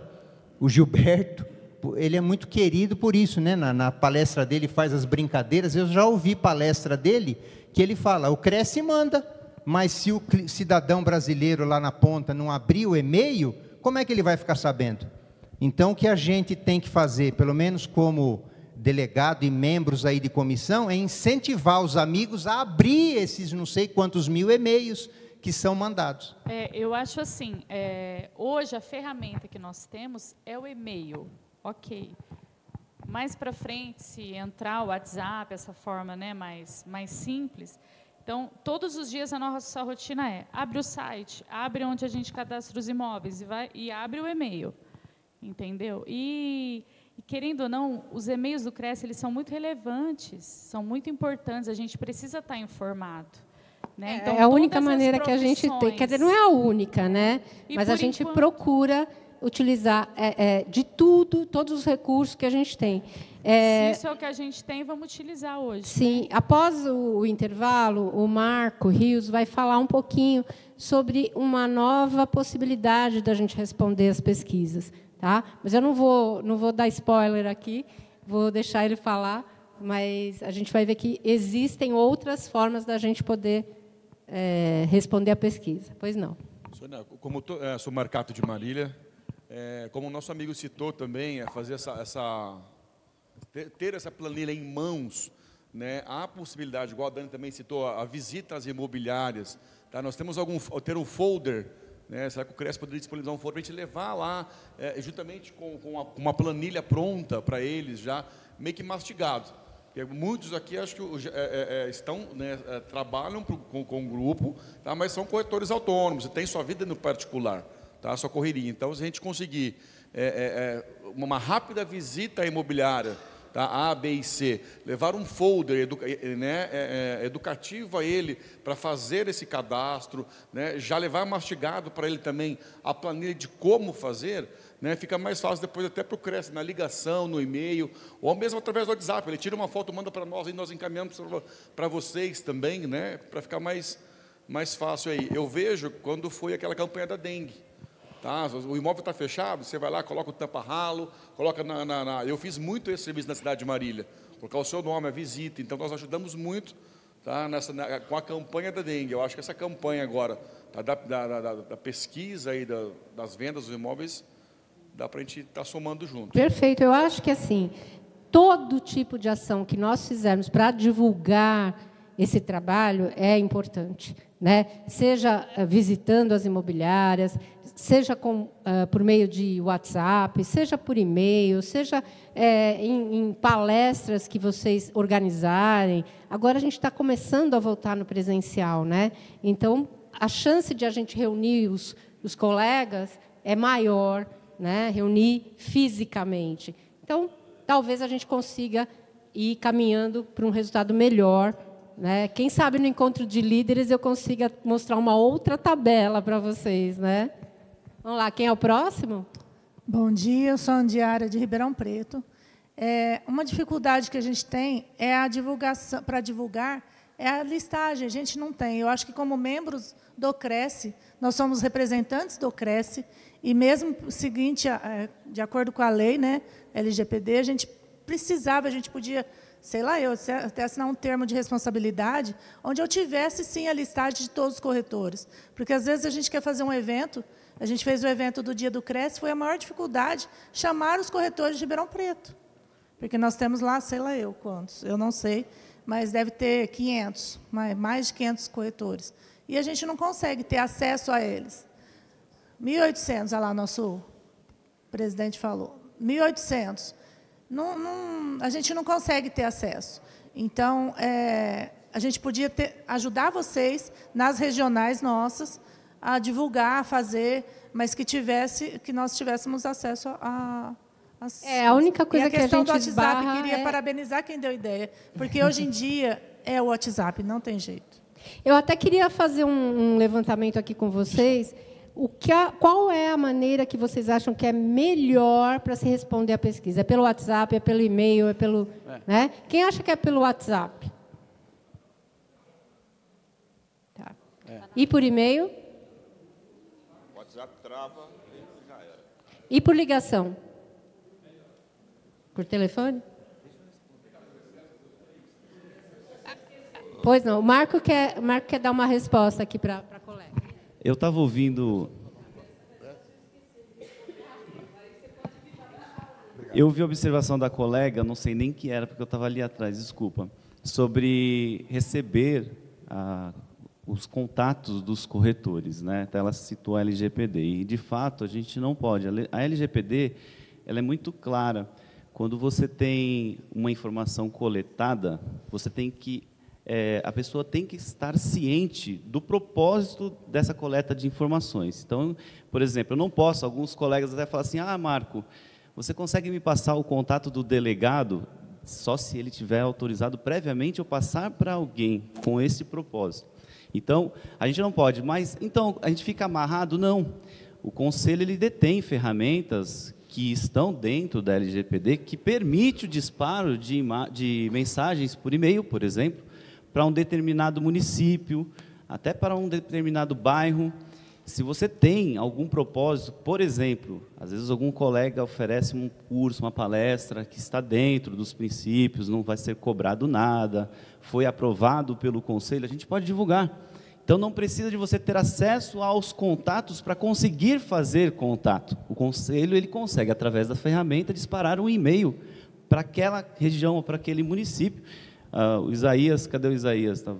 o Gilberto, ele é muito querido por isso, né? Na, na palestra dele faz as brincadeiras. Eu já ouvi palestra dele que ele fala: o Cresce manda, mas se o cidadão brasileiro lá na ponta não abrir o e-mail, como é que ele vai ficar sabendo? Então, o que a gente tem que fazer, pelo menos como delegado e membros aí de comissão, é incentivar os amigos a abrir esses não sei quantos mil e-mails que são mandados. É, eu acho assim, é, hoje a ferramenta que nós temos é o e-mail, ok. Mais para frente, se entrar o WhatsApp, essa forma né, mais, mais simples, então, todos os dias a nossa rotina é, abre o site, abre onde a gente cadastra os imóveis e, vai, e abre o e-mail, entendeu? E, e, querendo ou não, os e-mails do Cresce, eles são muito relevantes, são muito importantes, a gente precisa estar informado. Né? Então, é a única maneira que a gente tem. Quer dizer, não é a única, né? E Mas a gente enquanto- procura utilizar é, é, de tudo, todos os recursos que a gente tem. É, Se isso é o que a gente tem, vamos utilizar hoje. Sim, após o, o intervalo, o Marco Rios vai falar um pouquinho sobre uma nova possibilidade da gente responder as pesquisas, tá? Mas eu não vou, não vou dar spoiler aqui, vou deixar ele falar, mas a gente vai ver que existem outras formas da gente poder é, responder a pesquisa. Pois não. Sônia, como to, é, sou Marcato de Marília, é, como o nosso amigo citou também, é fazer essa, essa ter, essa planilha em mãos, né? Há a possibilidade, igual a Dani também citou, a, visita às imobiliárias. Tá? Nós temos algum ter um folder. Né? Será que o CRES poderia disponibilizar um folder para a gente levar lá, é, juntamente com, com uma, uma planilha pronta para eles, já meio que mastigado. Porque muitos aqui acho que é, é, é, estão, né, é, trabalham pro- com, com o grupo, tá? mas são corretores autônomos, e têm sua vida no particular, tá? sua correria. Então, se a gente conseguir é, é, é, uma rápida visita à imobiliária, tá? A, B e C, levar um folder educa né, é, é, educativo a ele para fazer esse cadastro, né, já levar mastigado para ele também a planilha de como fazer, né, fica mais fácil depois até para o Cresce, na ligação, no e-mail, ou mesmo através do WhatsApp. Ele tira uma foto, manda para nós e nós encaminhamos para vocês também, né, para ficar mais, mais fácil aí. Eu vejo quando foi aquela campanha da dengue. Tá? O imóvel está fechado, você vai lá, coloca o tampa-ralo, coloca na, na, na, Eu fiz muito esse serviço na cidade de Marília, colocar o seu nome, a visita. Então, nós ajudamos muito tá? Nessa, na, com a campanha da dengue. Eu acho que essa campanha agora, tá? da, da, da, da, pesquisa e das vendas dos imóveis, dá para a gente estar tá somando junto. Perfeito. Eu acho que assim, todo tipo de ação que nós fizermos para divulgar esse trabalho é importante, né? Seja eh, visitando as imobiliárias, seja com, uh, por meio de WhatsApp, seja por e-mail, seja é, em, em, palestras que vocês organizarem. Agora a gente está começando a voltar no presencial, né? Então a chance de a gente reunir os, os colegas é maior, né? Reunir fisicamente. Então talvez a gente consiga ir caminhando para um resultado melhor. Né? Quem sabe no encontro de líderes eu consiga mostrar uma outra tabela para vocês, né? Vamos lá, quem é o próximo? Bom dia, eu sou Andiara de Ribeirão Preto. É, uma dificuldade que a gente tem é a divulgação, para divulgar, é a listagem. A gente não tem. Eu acho que como membros do Cresce, nós somos representantes do Cresce e mesmo seguinte, é, de acordo com a lei, né, LGPD, a gente precisava, a gente podia, sei lá, eu até assinar um termo de responsabilidade, onde eu tivesse sim a listagem de todos os corretores, porque às vezes a gente quer fazer um evento a gente fez o evento do Dia do Cresce, foi a maior dificuldade chamar os corretores de Ribeirão Preto. Porque nós temos lá, sei lá eu quantos, eu não sei, mas deve ter 500, mais de 500 corretores. E a gente não consegue ter acesso a eles. 1.800, olha lá, nosso presidente falou. 1.800. Não, não, a gente não consegue ter acesso. Então, é, a gente podia ter, ajudar vocês nas regionais nossas, a divulgar, a fazer, mas que tivesse, que nós tivéssemos acesso a, a é a única coisa a que a questão gente do WhatsApp queria é... parabenizar quem deu ideia, porque hoje em dia é o WhatsApp, não tem jeito. Eu até queria fazer um, um levantamento aqui com vocês. O que a, qual é a maneira que vocês acham que é melhor para se responder à pesquisa? É pelo WhatsApp, é pelo e-mail, é pelo, é. né? Quem acha que é pelo WhatsApp? Tá. É. E por e-mail? trava e já era. E por ligação? Por telefone? Pois não. O Marco quer, o Marco quer dar uma resposta aqui para. Eu estava ouvindo. Eu vi a observação da colega, não sei nem que era, porque eu estava ali atrás, desculpa, sobre receber a os contatos dos corretores, né? Então, ela citou a LGPD e de fato a gente não pode. A LGPD ela é muito clara. Quando você tem uma informação coletada, você tem que é, a pessoa tem que estar ciente do propósito dessa coleta de informações. Então, por exemplo, eu não posso. Alguns colegas até falam assim: Ah, Marco, você consegue me passar o contato do delegado? Só se ele tiver autorizado previamente eu passar para alguém com esse propósito. Então, a gente não pode, mas então a gente fica amarrado? Não. O conselho ele detém ferramentas que estão dentro da LGPD que permite o disparo de, de mensagens por e-mail, por exemplo, para um determinado município, até para um determinado bairro. Se você tem algum propósito, por exemplo, às vezes algum colega oferece um curso, uma palestra que está dentro dos princípios, não vai ser cobrado nada, foi aprovado pelo conselho, a gente pode divulgar. Então não precisa de você ter acesso aos contatos para conseguir fazer contato. O conselho ele consegue através da ferramenta disparar um e-mail para aquela região ou para aquele município. Uh, o Isaías, cadê o Isaías? Tá...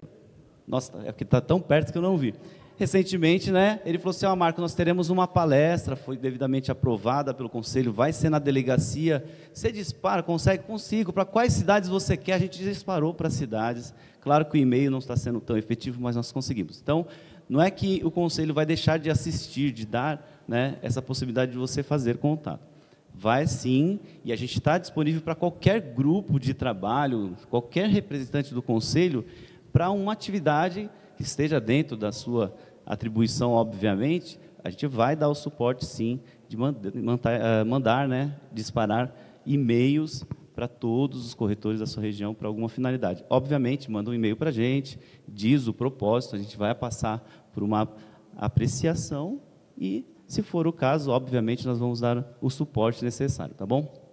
Nossa, é porque está tão perto que eu não vi recentemente, né, ele falou assim, oh, Marco, nós teremos uma palestra, foi devidamente aprovada pelo conselho, vai ser na delegacia, você dispara, consegue? Consigo, para quais cidades você quer? A gente disparou para cidades, claro que o e-mail não está sendo tão efetivo, mas nós conseguimos. Então, não é que o conselho vai deixar de assistir, de dar né, essa possibilidade de você fazer contato. Vai sim, e a gente está disponível para qualquer grupo de trabalho, qualquer representante do conselho, para uma atividade que esteja dentro da sua atribuição, obviamente, a gente vai dar o suporte sim de mandar, eh, mandar né, disparar e-mails para todos os corretores da sua região para alguma finalidade. Obviamente, manda um e-mail para a gente, diz o propósito, a gente vai passar por uma apreciação e, se for o caso, obviamente, nós vamos dar o suporte necessário, tá bom?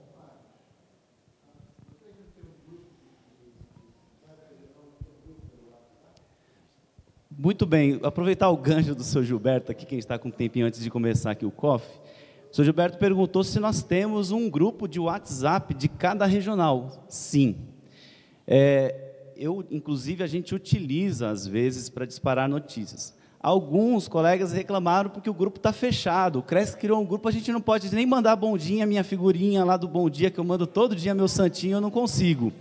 Muito bem, aproveitar o gancho do seu Gilberto aqui, quem está com um tempinho antes de começar aqui o COF. O senhor Gilberto perguntou se nós temos um grupo de WhatsApp de cada regional. Sim. É, eu, inclusive, a gente utiliza, às vezes, para disparar notícias. Alguns colegas reclamaram porque o grupo está fechado. O Cresce criou um grupo, a gente não pode nem mandar bom dia, minha figurinha lá do bom dia, que eu mando todo dia meu santinho, eu não consigo.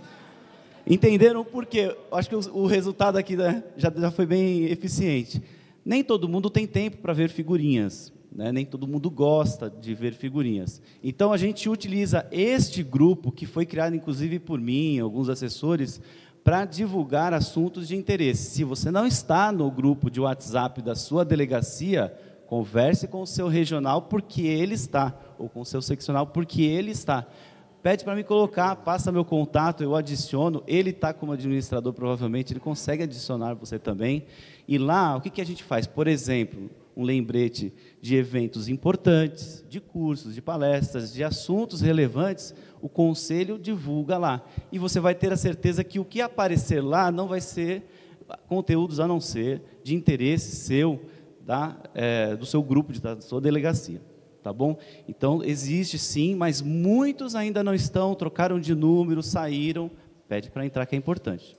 Entenderam por quê? Acho que o, resultado aqui né, já, já foi bem eficiente. Nem todo mundo tem tempo para ver figurinhas. Né? Nem todo mundo gosta de ver figurinhas. Então, a gente utiliza este grupo, que foi criado inclusive por mim, alguns assessores, para divulgar assuntos de interesse. Se você não está no grupo de WhatsApp da sua delegacia, converse com o seu regional porque ele está, ou com o seu seccional porque ele está. Pede para me colocar, passa meu contato, eu adiciono. Ele está como administrador, provavelmente, ele consegue adicionar você também. E lá, o que, que a gente faz? Por exemplo, um lembrete de eventos importantes, de cursos, de palestras, de assuntos relevantes, o conselho divulga lá. E você vai ter a certeza que o que aparecer lá não vai ser conteúdos a não ser de interesse seu, da, é, do seu grupo, de, da sua delegacia. Tá bom? Então, existe sim, mas muitos ainda não estão, trocaram de número, saíram. Pede para entrar, que é importante.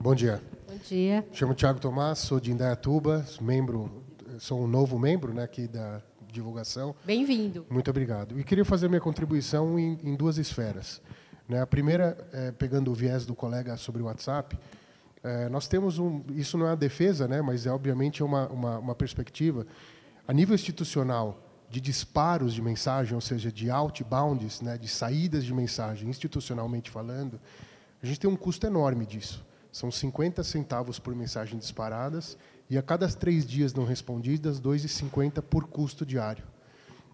Bom dia. Bom dia. Chamo Tiago Tomás, sou de Indaiatuba, membro, sou um novo membro né, aqui da divulgação. Bem-vindo. Muito obrigado. E queria fazer minha contribuição em, em duas esferas. Né? A primeira, é, pegando o viés do colega sobre o WhatsApp, é, nós temos um, isso não é uma defesa, né, mas é obviamente uma, uma, uma perspectiva a nível institucional de disparos de mensagem, ou seja, de outbounds, né, de saídas de mensagem, institucionalmente falando, a gente tem um custo enorme disso. São 50 centavos por mensagem disparadas e a cada três dias não respondidas, 2,50 por custo diário.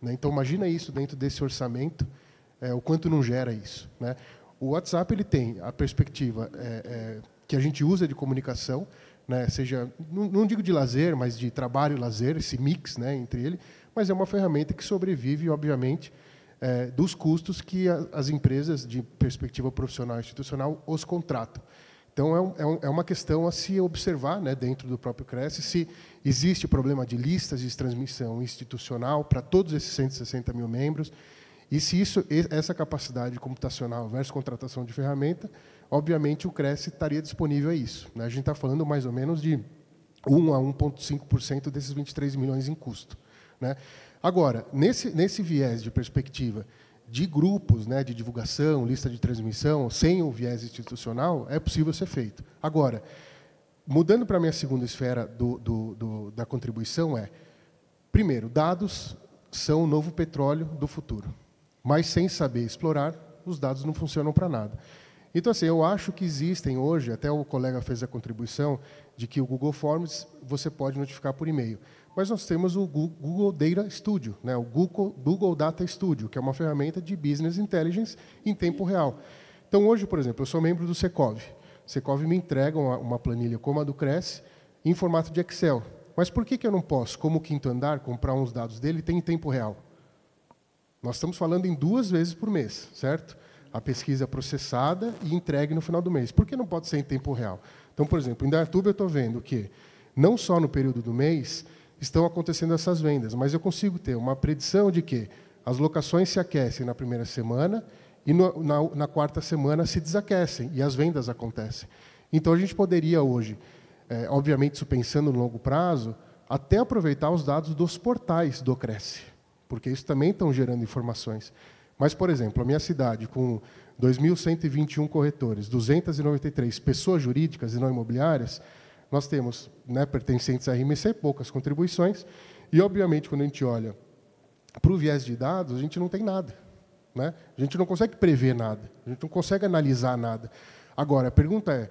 Né? Então, imagina isso dentro desse orçamento, é, o quanto não gera isso. Né? O WhatsApp ele tem a perspectiva é, é, que a gente usa de comunicação, né, seja, não, não, digo de lazer, mas de trabalho e lazer, esse mix né, entre ele, mas é uma ferramenta que sobrevive, obviamente, é, dos custos que a, as empresas, de perspectiva profissional e institucional, os contratam. Então, é, um, é, é uma questão a se observar né, dentro do próprio Cresce se existe problema de listas de transmissão institucional para todos esses 160 mil membros, e se isso, essa capacidade computacional versus contratação de ferramenta obviamente o Cresce estaria disponível a isso. Né? A gente está falando mais ou menos de 1 a 1,5% desses 23 milhões em custo. Né? Agora, nesse, nesse viés de perspectiva de grupos né, de divulgação, lista de transmissão, sem o viés institucional, é possível ser feito. Agora, mudando para a minha segunda esfera do, do, do, da contribuição, é, primeiro, dados são o novo petróleo do futuro. Mas sem saber explorar, os dados não funcionam para nada. Então, assim, eu acho que existem hoje, até o colega fez a contribuição, de que o Google Forms você pode notificar por e-mail. Mas nós temos o Google Data Studio, né, o Google, Data Studio, que é uma ferramenta de business intelligence em tempo real. Então, hoje, por exemplo, eu sou membro do Secov. Secov me entrega uma, uma planilha como a do Cresce, em formato de Excel. Mas por que, que eu não posso, como quinto andar, comprar uns dados dele e em tempo real? Nós estamos falando em duas vezes por mês, certo? a pesquisa processada e entregue no final do mês. Por que não pode ser em tempo real? Então, por exemplo, em Dartuba eu estou vendo que, não só no período do mês, estão acontecendo essas vendas, mas eu consigo ter uma predição de que as locações se aquecem na primeira semana e no, na, na, quarta semana se desaquecem e as vendas acontecem. Então, a gente poderia hoje, é, obviamente, isso pensando no longo prazo, até aproveitar os dados dos portais do Cresce, porque isso também estão gerando informações. Mas, por exemplo, a minha cidade, com 2.121 corretores, 293 pessoas jurídicas e não imobiliárias, nós temos né, pertencentes à RMC, poucas contribuições, e, obviamente, quando a gente olha para o viés de dados, a gente não tem nada. Né? A gente não consegue prever nada, a gente não consegue analisar nada. Agora, a pergunta é,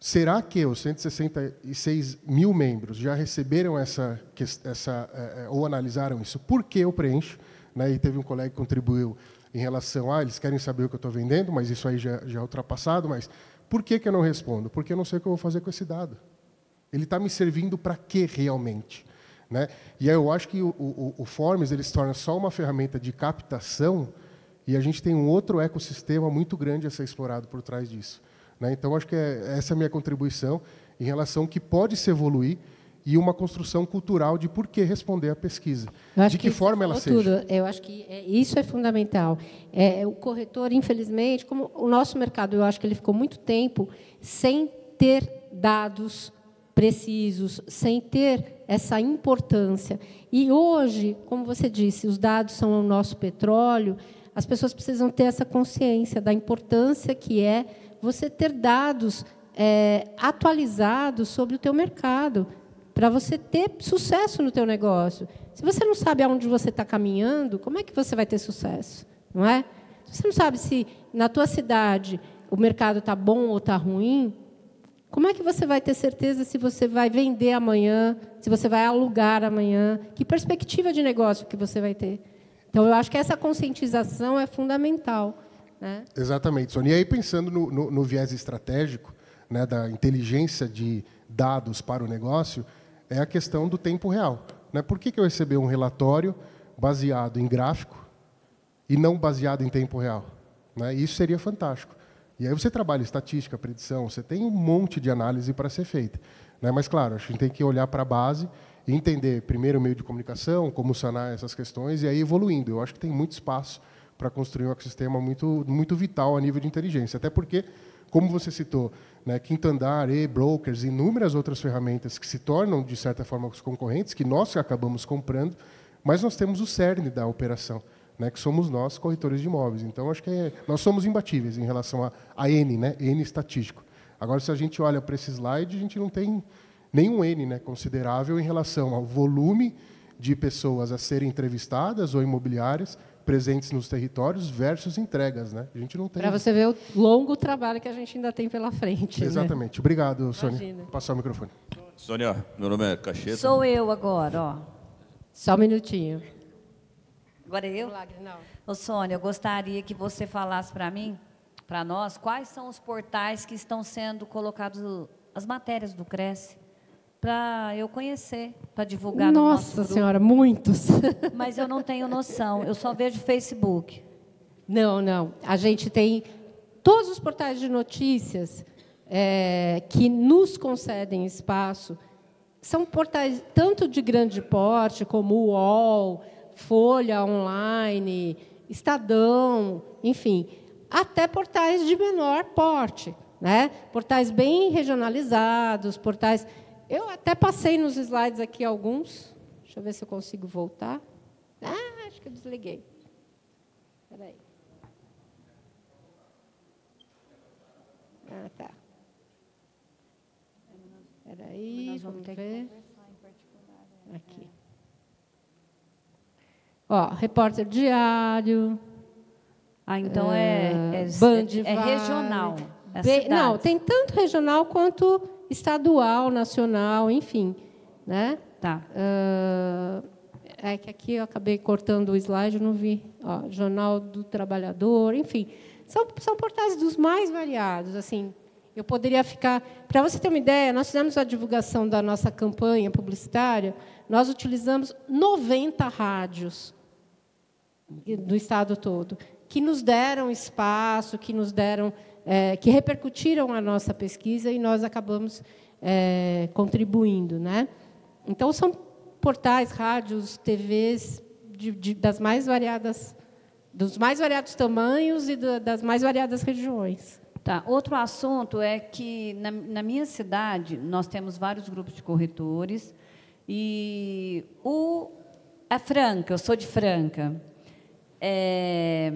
será que os 166 mil membros já receberam essa, essa é, é, ou analisaram isso? Por que eu preencho? Né? E teve um colega que contribuiu em relação a, ah, eles querem saber o que eu estou vendendo, mas isso aí já, já é ultrapassado, mas por que, que eu não respondo? Porque eu não sei o que eu vou fazer com esse dado. Ele está me servindo para quê realmente? Né? E aí eu acho que o, o, o Forms ele se torna só uma ferramenta de captação e a gente tem um outro ecossistema muito grande a ser explorado por trás disso. Né? Então, acho que é, essa é a minha contribuição em relação que pode se evoluir e uma construção cultural de por que responder à pesquisa. de que, que forma ela tudo. seja. Eu acho que é, isso é fundamental. É, o corretor, infelizmente, como o nosso mercado, eu acho que ele ficou muito tempo sem ter dados precisos, sem ter essa importância. E hoje, como você disse, os dados são o nosso petróleo, as pessoas precisam ter essa consciência da importância que é você ter dados é, atualizados sobre o teu mercado, para você ter sucesso no teu negócio. Se você não sabe aonde você está caminhando, como é que você vai ter sucesso? Não é? Se você não sabe se na tua cidade o mercado está bom ou está ruim, como é que você vai ter certeza se você vai vender amanhã, se você vai alugar amanhã? Que perspectiva de negócio que você vai ter? Então, eu acho que essa conscientização é fundamental. Né? Exatamente, Sônia. E aí, pensando no, no, no viés estratégico, né, da inteligência de dados para o negócio, é a questão do tempo real. Né? Por que, que eu recebi um relatório baseado em gráfico e não baseado em tempo real? Né? Isso seria fantástico. E aí você trabalha estatística, predição, você tem um monte de análise para ser feita. Né? Mas, claro, a gente tem que olhar para a base e entender primeiro o meio de comunicação, como sanar essas questões, e aí evoluindo. Eu acho que tem muito espaço para construir um ecossistema muito, muito vital a nível de inteligência. Até porque, como você citou, né, Quinto Andar, e-brokers, inúmeras outras ferramentas que se tornam, de certa forma, os concorrentes, que nós acabamos comprando, mas nós temos o cerne da operação né, que somos nós, corretores de imóveis. Então, acho que é, nós somos imbatíveis em relação a, a N, né, N estatístico. Agora, se a gente olha para esse slide, a gente não tem nenhum N né, considerável em relação ao volume de pessoas a serem entrevistadas ou imobiliárias presentes nos territórios versus entregas. Né? A gente não tem... Para você ver o longo trabalho que a gente ainda tem pela frente. Né? Exatamente. Né? Obrigado, Sônia. Imagina. Passar o microfone. Sônia, meu nome é Cacheta. Sou eu agora. Ó. Só um minutinho. Agora é eu? Ô, Sônia, eu gostaria que você falasse para mim, para nós, quais são os portais que estão sendo colocados, as matérias do Cresce, para eu conhecer, para divulgar Nossa no Senhora, muitos. Mas eu não tenho noção, eu só vejo Facebook. Não, não. A gente tem todos os portais de notícias é, que nos concedem espaço. São portais tanto de grande porte, como o UOL, Folha Online, Estadão, enfim, até portais de menor porte, né? Portais bem regionalizados, portais. Eu até passei nos slides aqui alguns. Deixa eu ver se eu consigo voltar. Ah, acho que eu desliguei. Espera aí. Ah, tá. Espera aí, vamos ver. Aqui. Ó, repórter diário. Ah, então é, é, é Band é, é regional. É não, tem tanto regional quanto estadual, nacional, enfim. Né? Tá. Uh, é que aqui eu acabei cortando o slide, não vi. Ó, Jornal do Trabalhador, enfim. São, são portais dos mais variados. Assim, eu poderia ficar. Para você ter uma ideia, nós fizemos a divulgação da nossa campanha publicitária, nós utilizamos 90 rádios do estado todo, que nos deram espaço, que nos deram, é, que repercutiram a nossa pesquisa e nós acabamos é, contribuindo, né? Então são portais, rádios, TVs de, de, das mais variadas, dos mais variados tamanhos e da, das mais variadas regiões. Tá. Outro assunto é que na, na minha cidade nós temos vários grupos de corretores e o a Franca, eu sou de Franca. É,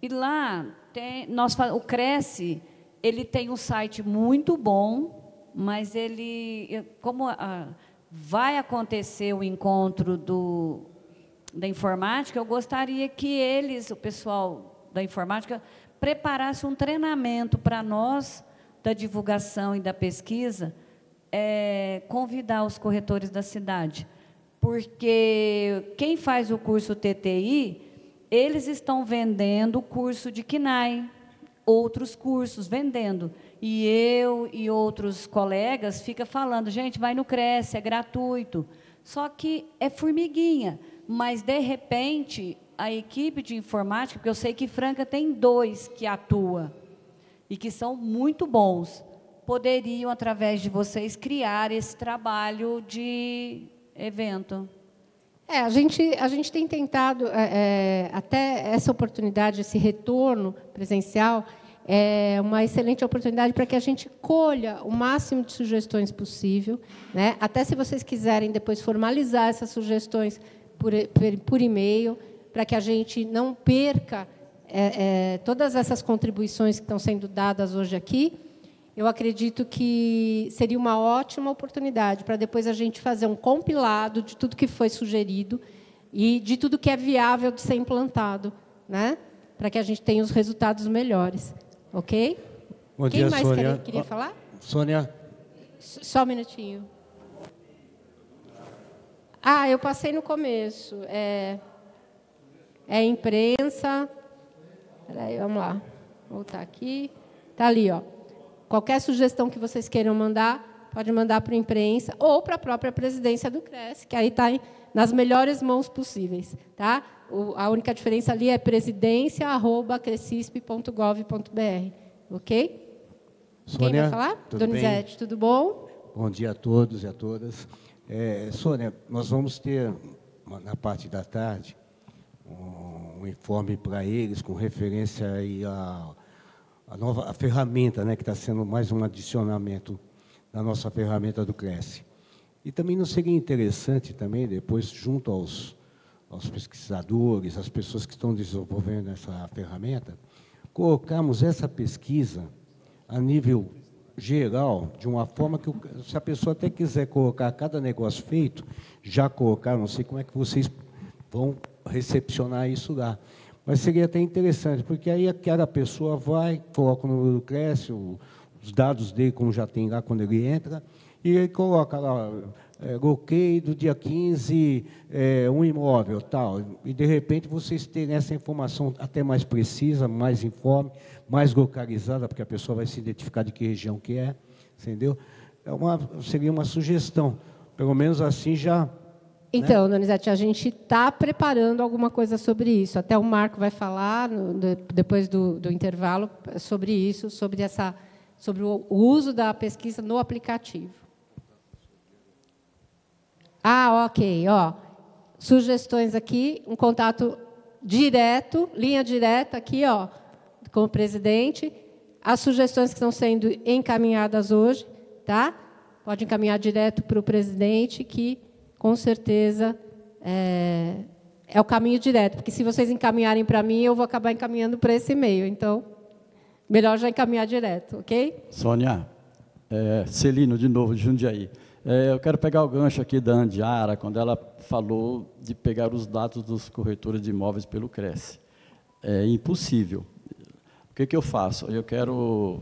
e lá tem, nós, o Cresce, ele tem um site muito bom, mas ele, como vai acontecer o encontro do da informática, eu gostaria que eles, o pessoal da informática, preparasse um treinamento para nós da divulgação e da pesquisa, é, convidar os corretores da cidade, porque quem faz o curso TTI, eles estão vendendo o curso de KNAI, outros cursos vendendo. E eu e outros colegas fica falando, gente, vai no Cresce, é gratuito. Só que é formiguinha, mas de repente a equipe de informática, porque eu sei que Franca tem dois que atua e que são muito bons, poderiam através de vocês criar esse trabalho de evento. É, a gente, a gente tem tentado, é, é, até essa oportunidade, esse retorno presencial, é uma excelente oportunidade para que a gente colha o máximo de sugestões possível. Né? Até se vocês quiserem depois formalizar essas sugestões por, por, por e-mail, para que a gente não perca é, é, todas essas contribuições que estão sendo dadas hoje aqui, eu acredito que seria uma ótima oportunidade para depois a gente fazer um compilado de tudo que foi sugerido e de tudo que é viável de ser implantado, né? para que a gente tenha os resultados melhores. Ok? Bom Quem dia, mais Sônia. queria, queria falar? Sônia, Só um minutinho. Ah, eu passei no começo. É, é imprensa. Peraí, vamos lá. Vou voltar aqui. Está ali, ó. Qualquer sugestão que vocês queiram mandar, pode mandar para a imprensa ou para a própria presidência do CRES, que aí está nas melhores mãos possíveis. Tá? O, a única diferença ali é presidência.crescisp.gov.br. Ok? Quem Sônia, vai falar? tudo Donizete, tudo bom? bom dia a todos e a todas. É, Sônia, nós vamos ter, na parte da tarde, um, informe para eles com referência aí à nova a ferramenta, né, que está sendo mais um adicionamento da nossa ferramenta do Cresce. E também não seria interessante também, depois, junto aos, aos pesquisadores, às pessoas que estão desenvolvendo essa ferramenta, colocarmos essa pesquisa a nível geral, de uma forma que, se a pessoa até quiser colocar cada negócio feito, já colocar, não sei como é que vocês vão recepcionar isso lá. Mas seria até interessante, porque aí cada pessoa vai, coloca o número do Cresce, o- os dados dele, como já tem lá quando ele entra, e aí coloca lá, é, do dia 15, é, um imóvel, tal. E, de repente, vocês terem essa informação até mais precisa, mais informe, mais localizada, porque a pessoa vai se identificar de que região que é, entendeu? É uma, seria uma sugestão. Pelo menos assim já... Então, Donizete, a gente está preparando alguma coisa sobre isso. Até o Marco vai falar, no- de- depois do, do intervalo, sobre isso, sobre, essa, sobre o uso da pesquisa no aplicativo. Ah, ok. Ó, sugestões aqui, um contato direto, linha direta aqui, ó, com o presidente. As sugestões que estão sendo encaminhadas hoje, tá? Pode encaminhar direto para o presidente, que com certeza é, é o caminho direto, porque se vocês encaminharem para mim, eu vou acabar encaminhando para esse e-mail. Então, melhor já encaminhar direto, ok? Sônia, é, Celino, de novo, de Jundiaí. É, eu quero pegar o gancho aqui da Andiara, quando ela falou de pegar os dados dos corretores de imóveis pelo Cresce. É impossível. O que, que eu faço? Eu quero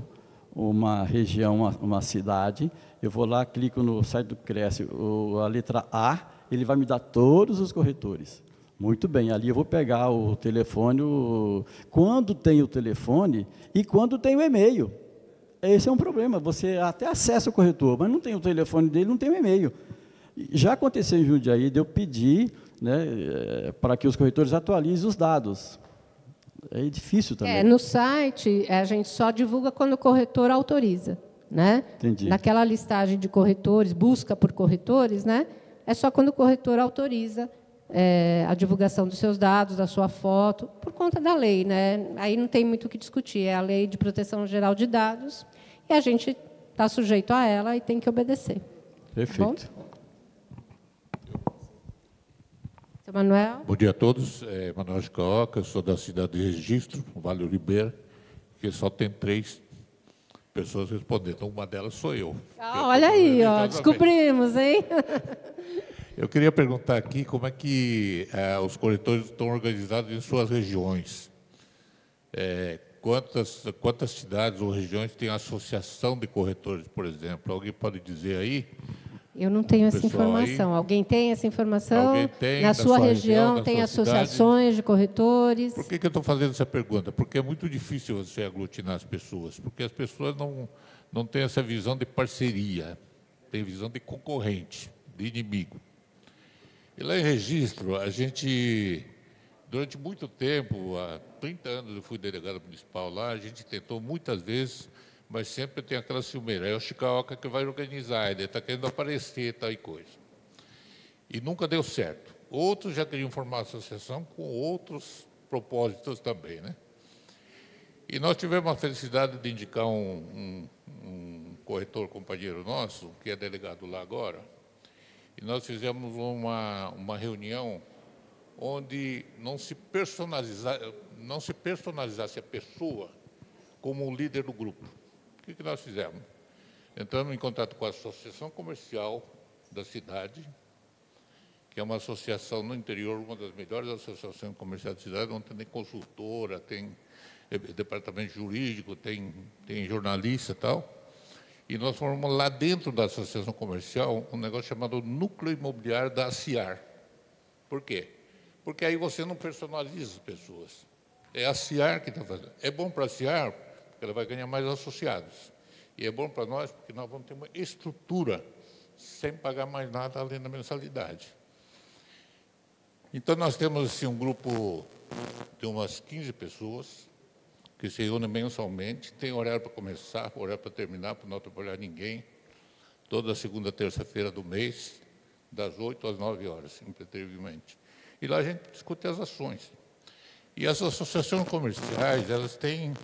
uma região, uma, uma cidade, eu vou lá, clico no site do Cresce, o, a letra A, ele vai me dar todos os corretores. Muito bem, ali eu vou pegar o telefone, o, quando tem o telefone e quando tem o e-mail. Esse é um problema. Você até acessa o corretor, mas não tem o telefone dele, não tem o e-mail. Já aconteceu em Jundiaí de eu pedir né, eh, para que os corretores atualizem os dados. É difícil também. É, no site, a gente só divulga quando o corretor autoriza. Né? Entendi. Naquela listagem de corretores, busca por corretores, né? é só quando o corretor autoriza é, a divulgação dos seus dados, da sua foto, por conta da lei. Né? Aí não tem muito o que discutir, é a lei de proteção geral de dados, e a gente está sujeito a ela e tem que obedecer. Perfeito. Seu Manuel? Bom dia a todos. É Manuel Chicaoca, eu sou da cidade de Registro, Vale Oliveira, que só tem três pessoas respondendo. Uma delas sou eu. Ah, olha aí, ó, descobrimos, hein? Eu queria perguntar aqui como é que eh, os corretores estão organizados em suas regiões. Eh, quantas, quantas cidades ou regiões têm associação de corretores, por exemplo? Alguém pode dizer aí? Eu não tenho essa informação. aí? Alguém tem essa informação? Alguém tem Na sua sua região região, tem sua associações de corretores? Por que, que eu estou fazendo essa pergunta? Porque é muito difícil você aglutinar as pessoas, porque as pessoas não, não têm essa visão de parceria, têm visão de concorrente, de inimigo. E lá em registro, a gente, durante muito tempo, há 30 anos eu fui delegado municipal lá, a gente tentou muitas vezes, mas sempre tem aquela ciumeira. É o Chicaoca que vai organizar, ele está querendo aparecer tal e coisa. E nunca deu certo. Outros já queriam formar associação com outros propósitos também, né? E nós tivemos a felicidade de indicar um, um, um corretor companheiro nosso, que é delegado lá agora, e nós fizemos uma, uma reunião onde não se, não se personalizasse a pessoa como o líder do grupo. Que, que nós fizemos? Entramos em contato com a Associação Comercial da cidade, que é uma associação no interior, uma das melhores associações comerciais da cidade, onde tem consultora, tem eh, departamento jurídico, tem, tem jornalista e tal. E nós formamos lá dentro da associação comercial um negócio chamado Núcleo Imobiliário da ACIAR. Por quê? Porque aí você não personaliza as pessoas. É a CIAR que está fazendo. É bom para a CIAR, ela vai ganhar mais associados. E é bom para nós, porque nós vamos ter uma estrutura sem pagar mais nada além da mensalidade. Então, nós temos assim, um grupo de umas 15 pessoas que se reúnem mensalmente, tem horário para começar, horário para terminar, para não atrapalhar ninguém, toda segunda, terça-feira do mês, das 8 às 9 horas, impreterivelmente. E lá a gente discute as ações. E as associações comerciais, elas têm,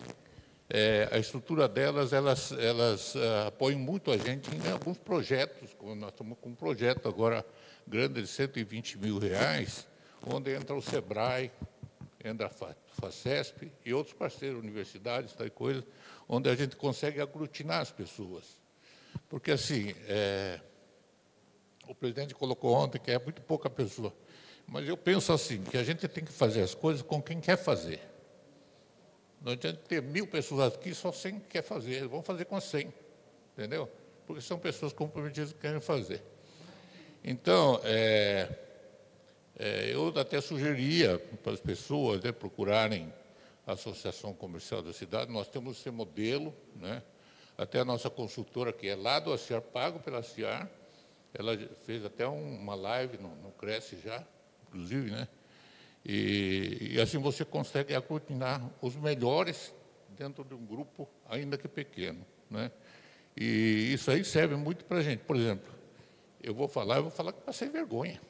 é, a estrutura delas, elas, elas ah, apoiam muito a gente em alguns projetos, como nós estamos com um projeto agora grande de 120 mil reais, onde entra o SEBRAE, entra a Fa- FACESP e outros parceiros, universidades, tal coisa, onde a gente consegue aglutinar as pessoas. Porque, assim, é, o presidente colocou ontem que é muito pouca pessoa. Mas eu penso assim, que a gente tem que fazer as coisas com quem quer fazer. Não adianta ter mil pessoas aqui, só 100 quer fazer. Vamos fazer com 100, entendeu? Porque são pessoas comprometidas que querem fazer. Então, é, é, eu até sugeria para as pessoas né, procurarem a Associação Comercial da Cidade. Nós temos esse modelo, né? até a nossa consultora, que é lá do ACIAR, pago pela ACIAR, ela fez até um- uma live no, no Cresce já, inclusive, né? E, e assim você consegue aglutinar os melhores dentro de um grupo, ainda que pequeno, né? E isso aí serve muito para a gente. Por exemplo, eu vou falar, eu vou falar que passei vergonha.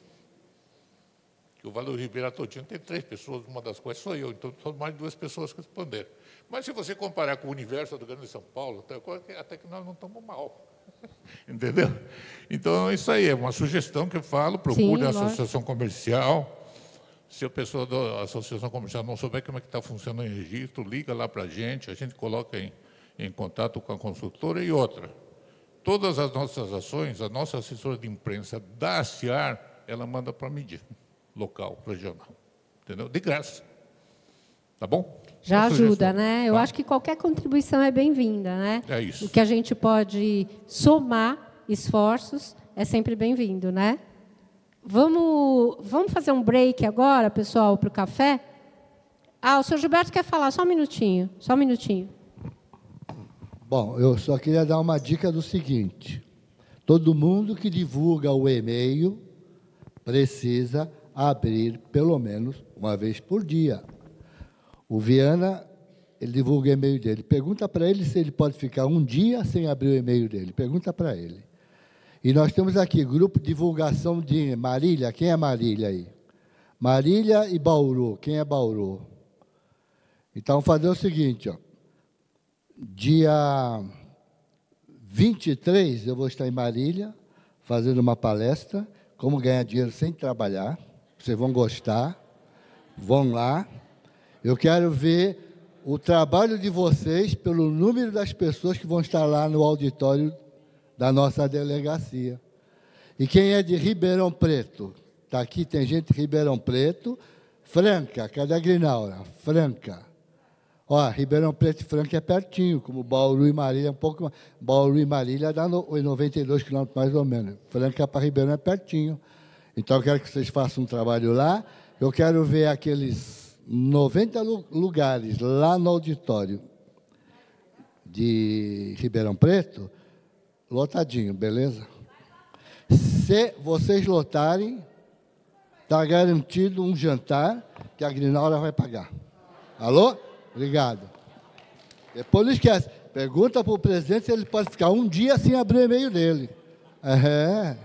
Que o Valor Ribeira todinho tem três pessoas, uma das quais sou eu, então são mais de duas pessoas que responderam. Mas se você comparar com o universo do Grande São Paulo, até, que nós não estamos mal. Entendeu? Então, isso aí é uma sugestão que eu falo, procure Sim, a lógico. associação comercial. Se a pessoa da associação comercial não souber como é que está funcionando o registro, liga lá para a gente, a gente coloca em, em contato com a consultora e outra. Todas as nossas ações, a nossa assessora de imprensa da ACIAR, ela manda para a mídia local, regional. Entendeu? De graça. Tá bom? Já ajuda, né? Eu tá? acho que qualquer contribuição é bem-vinda, né? É isso. O que a gente pode somar esforços é sempre bem-vindo, né? Vamos, vamos fazer um break agora, pessoal, para o café? Ah, o senhor Gilberto quer falar, só um minutinho, só um minutinho. Bom, eu só queria dar uma dica do seguinte: todo mundo que divulga o e-mail precisa abrir pelo menos uma vez por dia. O Viana, ele divulga o e-mail dele. Pergunta para ele se ele pode ficar um dia sem abrir o e-mail dele. Pergunta para ele. E nós temos aqui grupo de divulgação de Marília. Quem é Marília aí? Marília e Bauru. Quem é Bauru? Então, fazer o seguinte, ó. Dia 23 eu vou estar em Marília fazendo uma palestra como ganhar dinheiro sem trabalhar. Vocês vão gostar. Vão lá. Eu quero ver o trabalho de vocês pelo número das pessoas que vão estar lá no auditório da nossa delegacia. E quem é de Ribeirão Preto? Está aqui, tem gente de Ribeirão Preto. Franca, cadê a Grinaura? Franca. Ó, Ribeirão Preto e Franca é pertinho, como Bauru e Marília, um pouco mais. Bauru e Marília dá no, 92 quilômetros mais ou menos. Franca para Ribeirão é pertinho. Então, eu quero que vocês façam um trabalho lá. Eu quero ver aqueles 90 lugares lá no auditório de Ribeirão Preto, lotadinho, beleza? Se vocês lotarem, está garantido um jantar que a Grinaura vai pagar. Alô? Obrigado. Depois não esquece. Pergunta para o presidente se ele pode ficar um dia sem abrir o e-mail dele. É.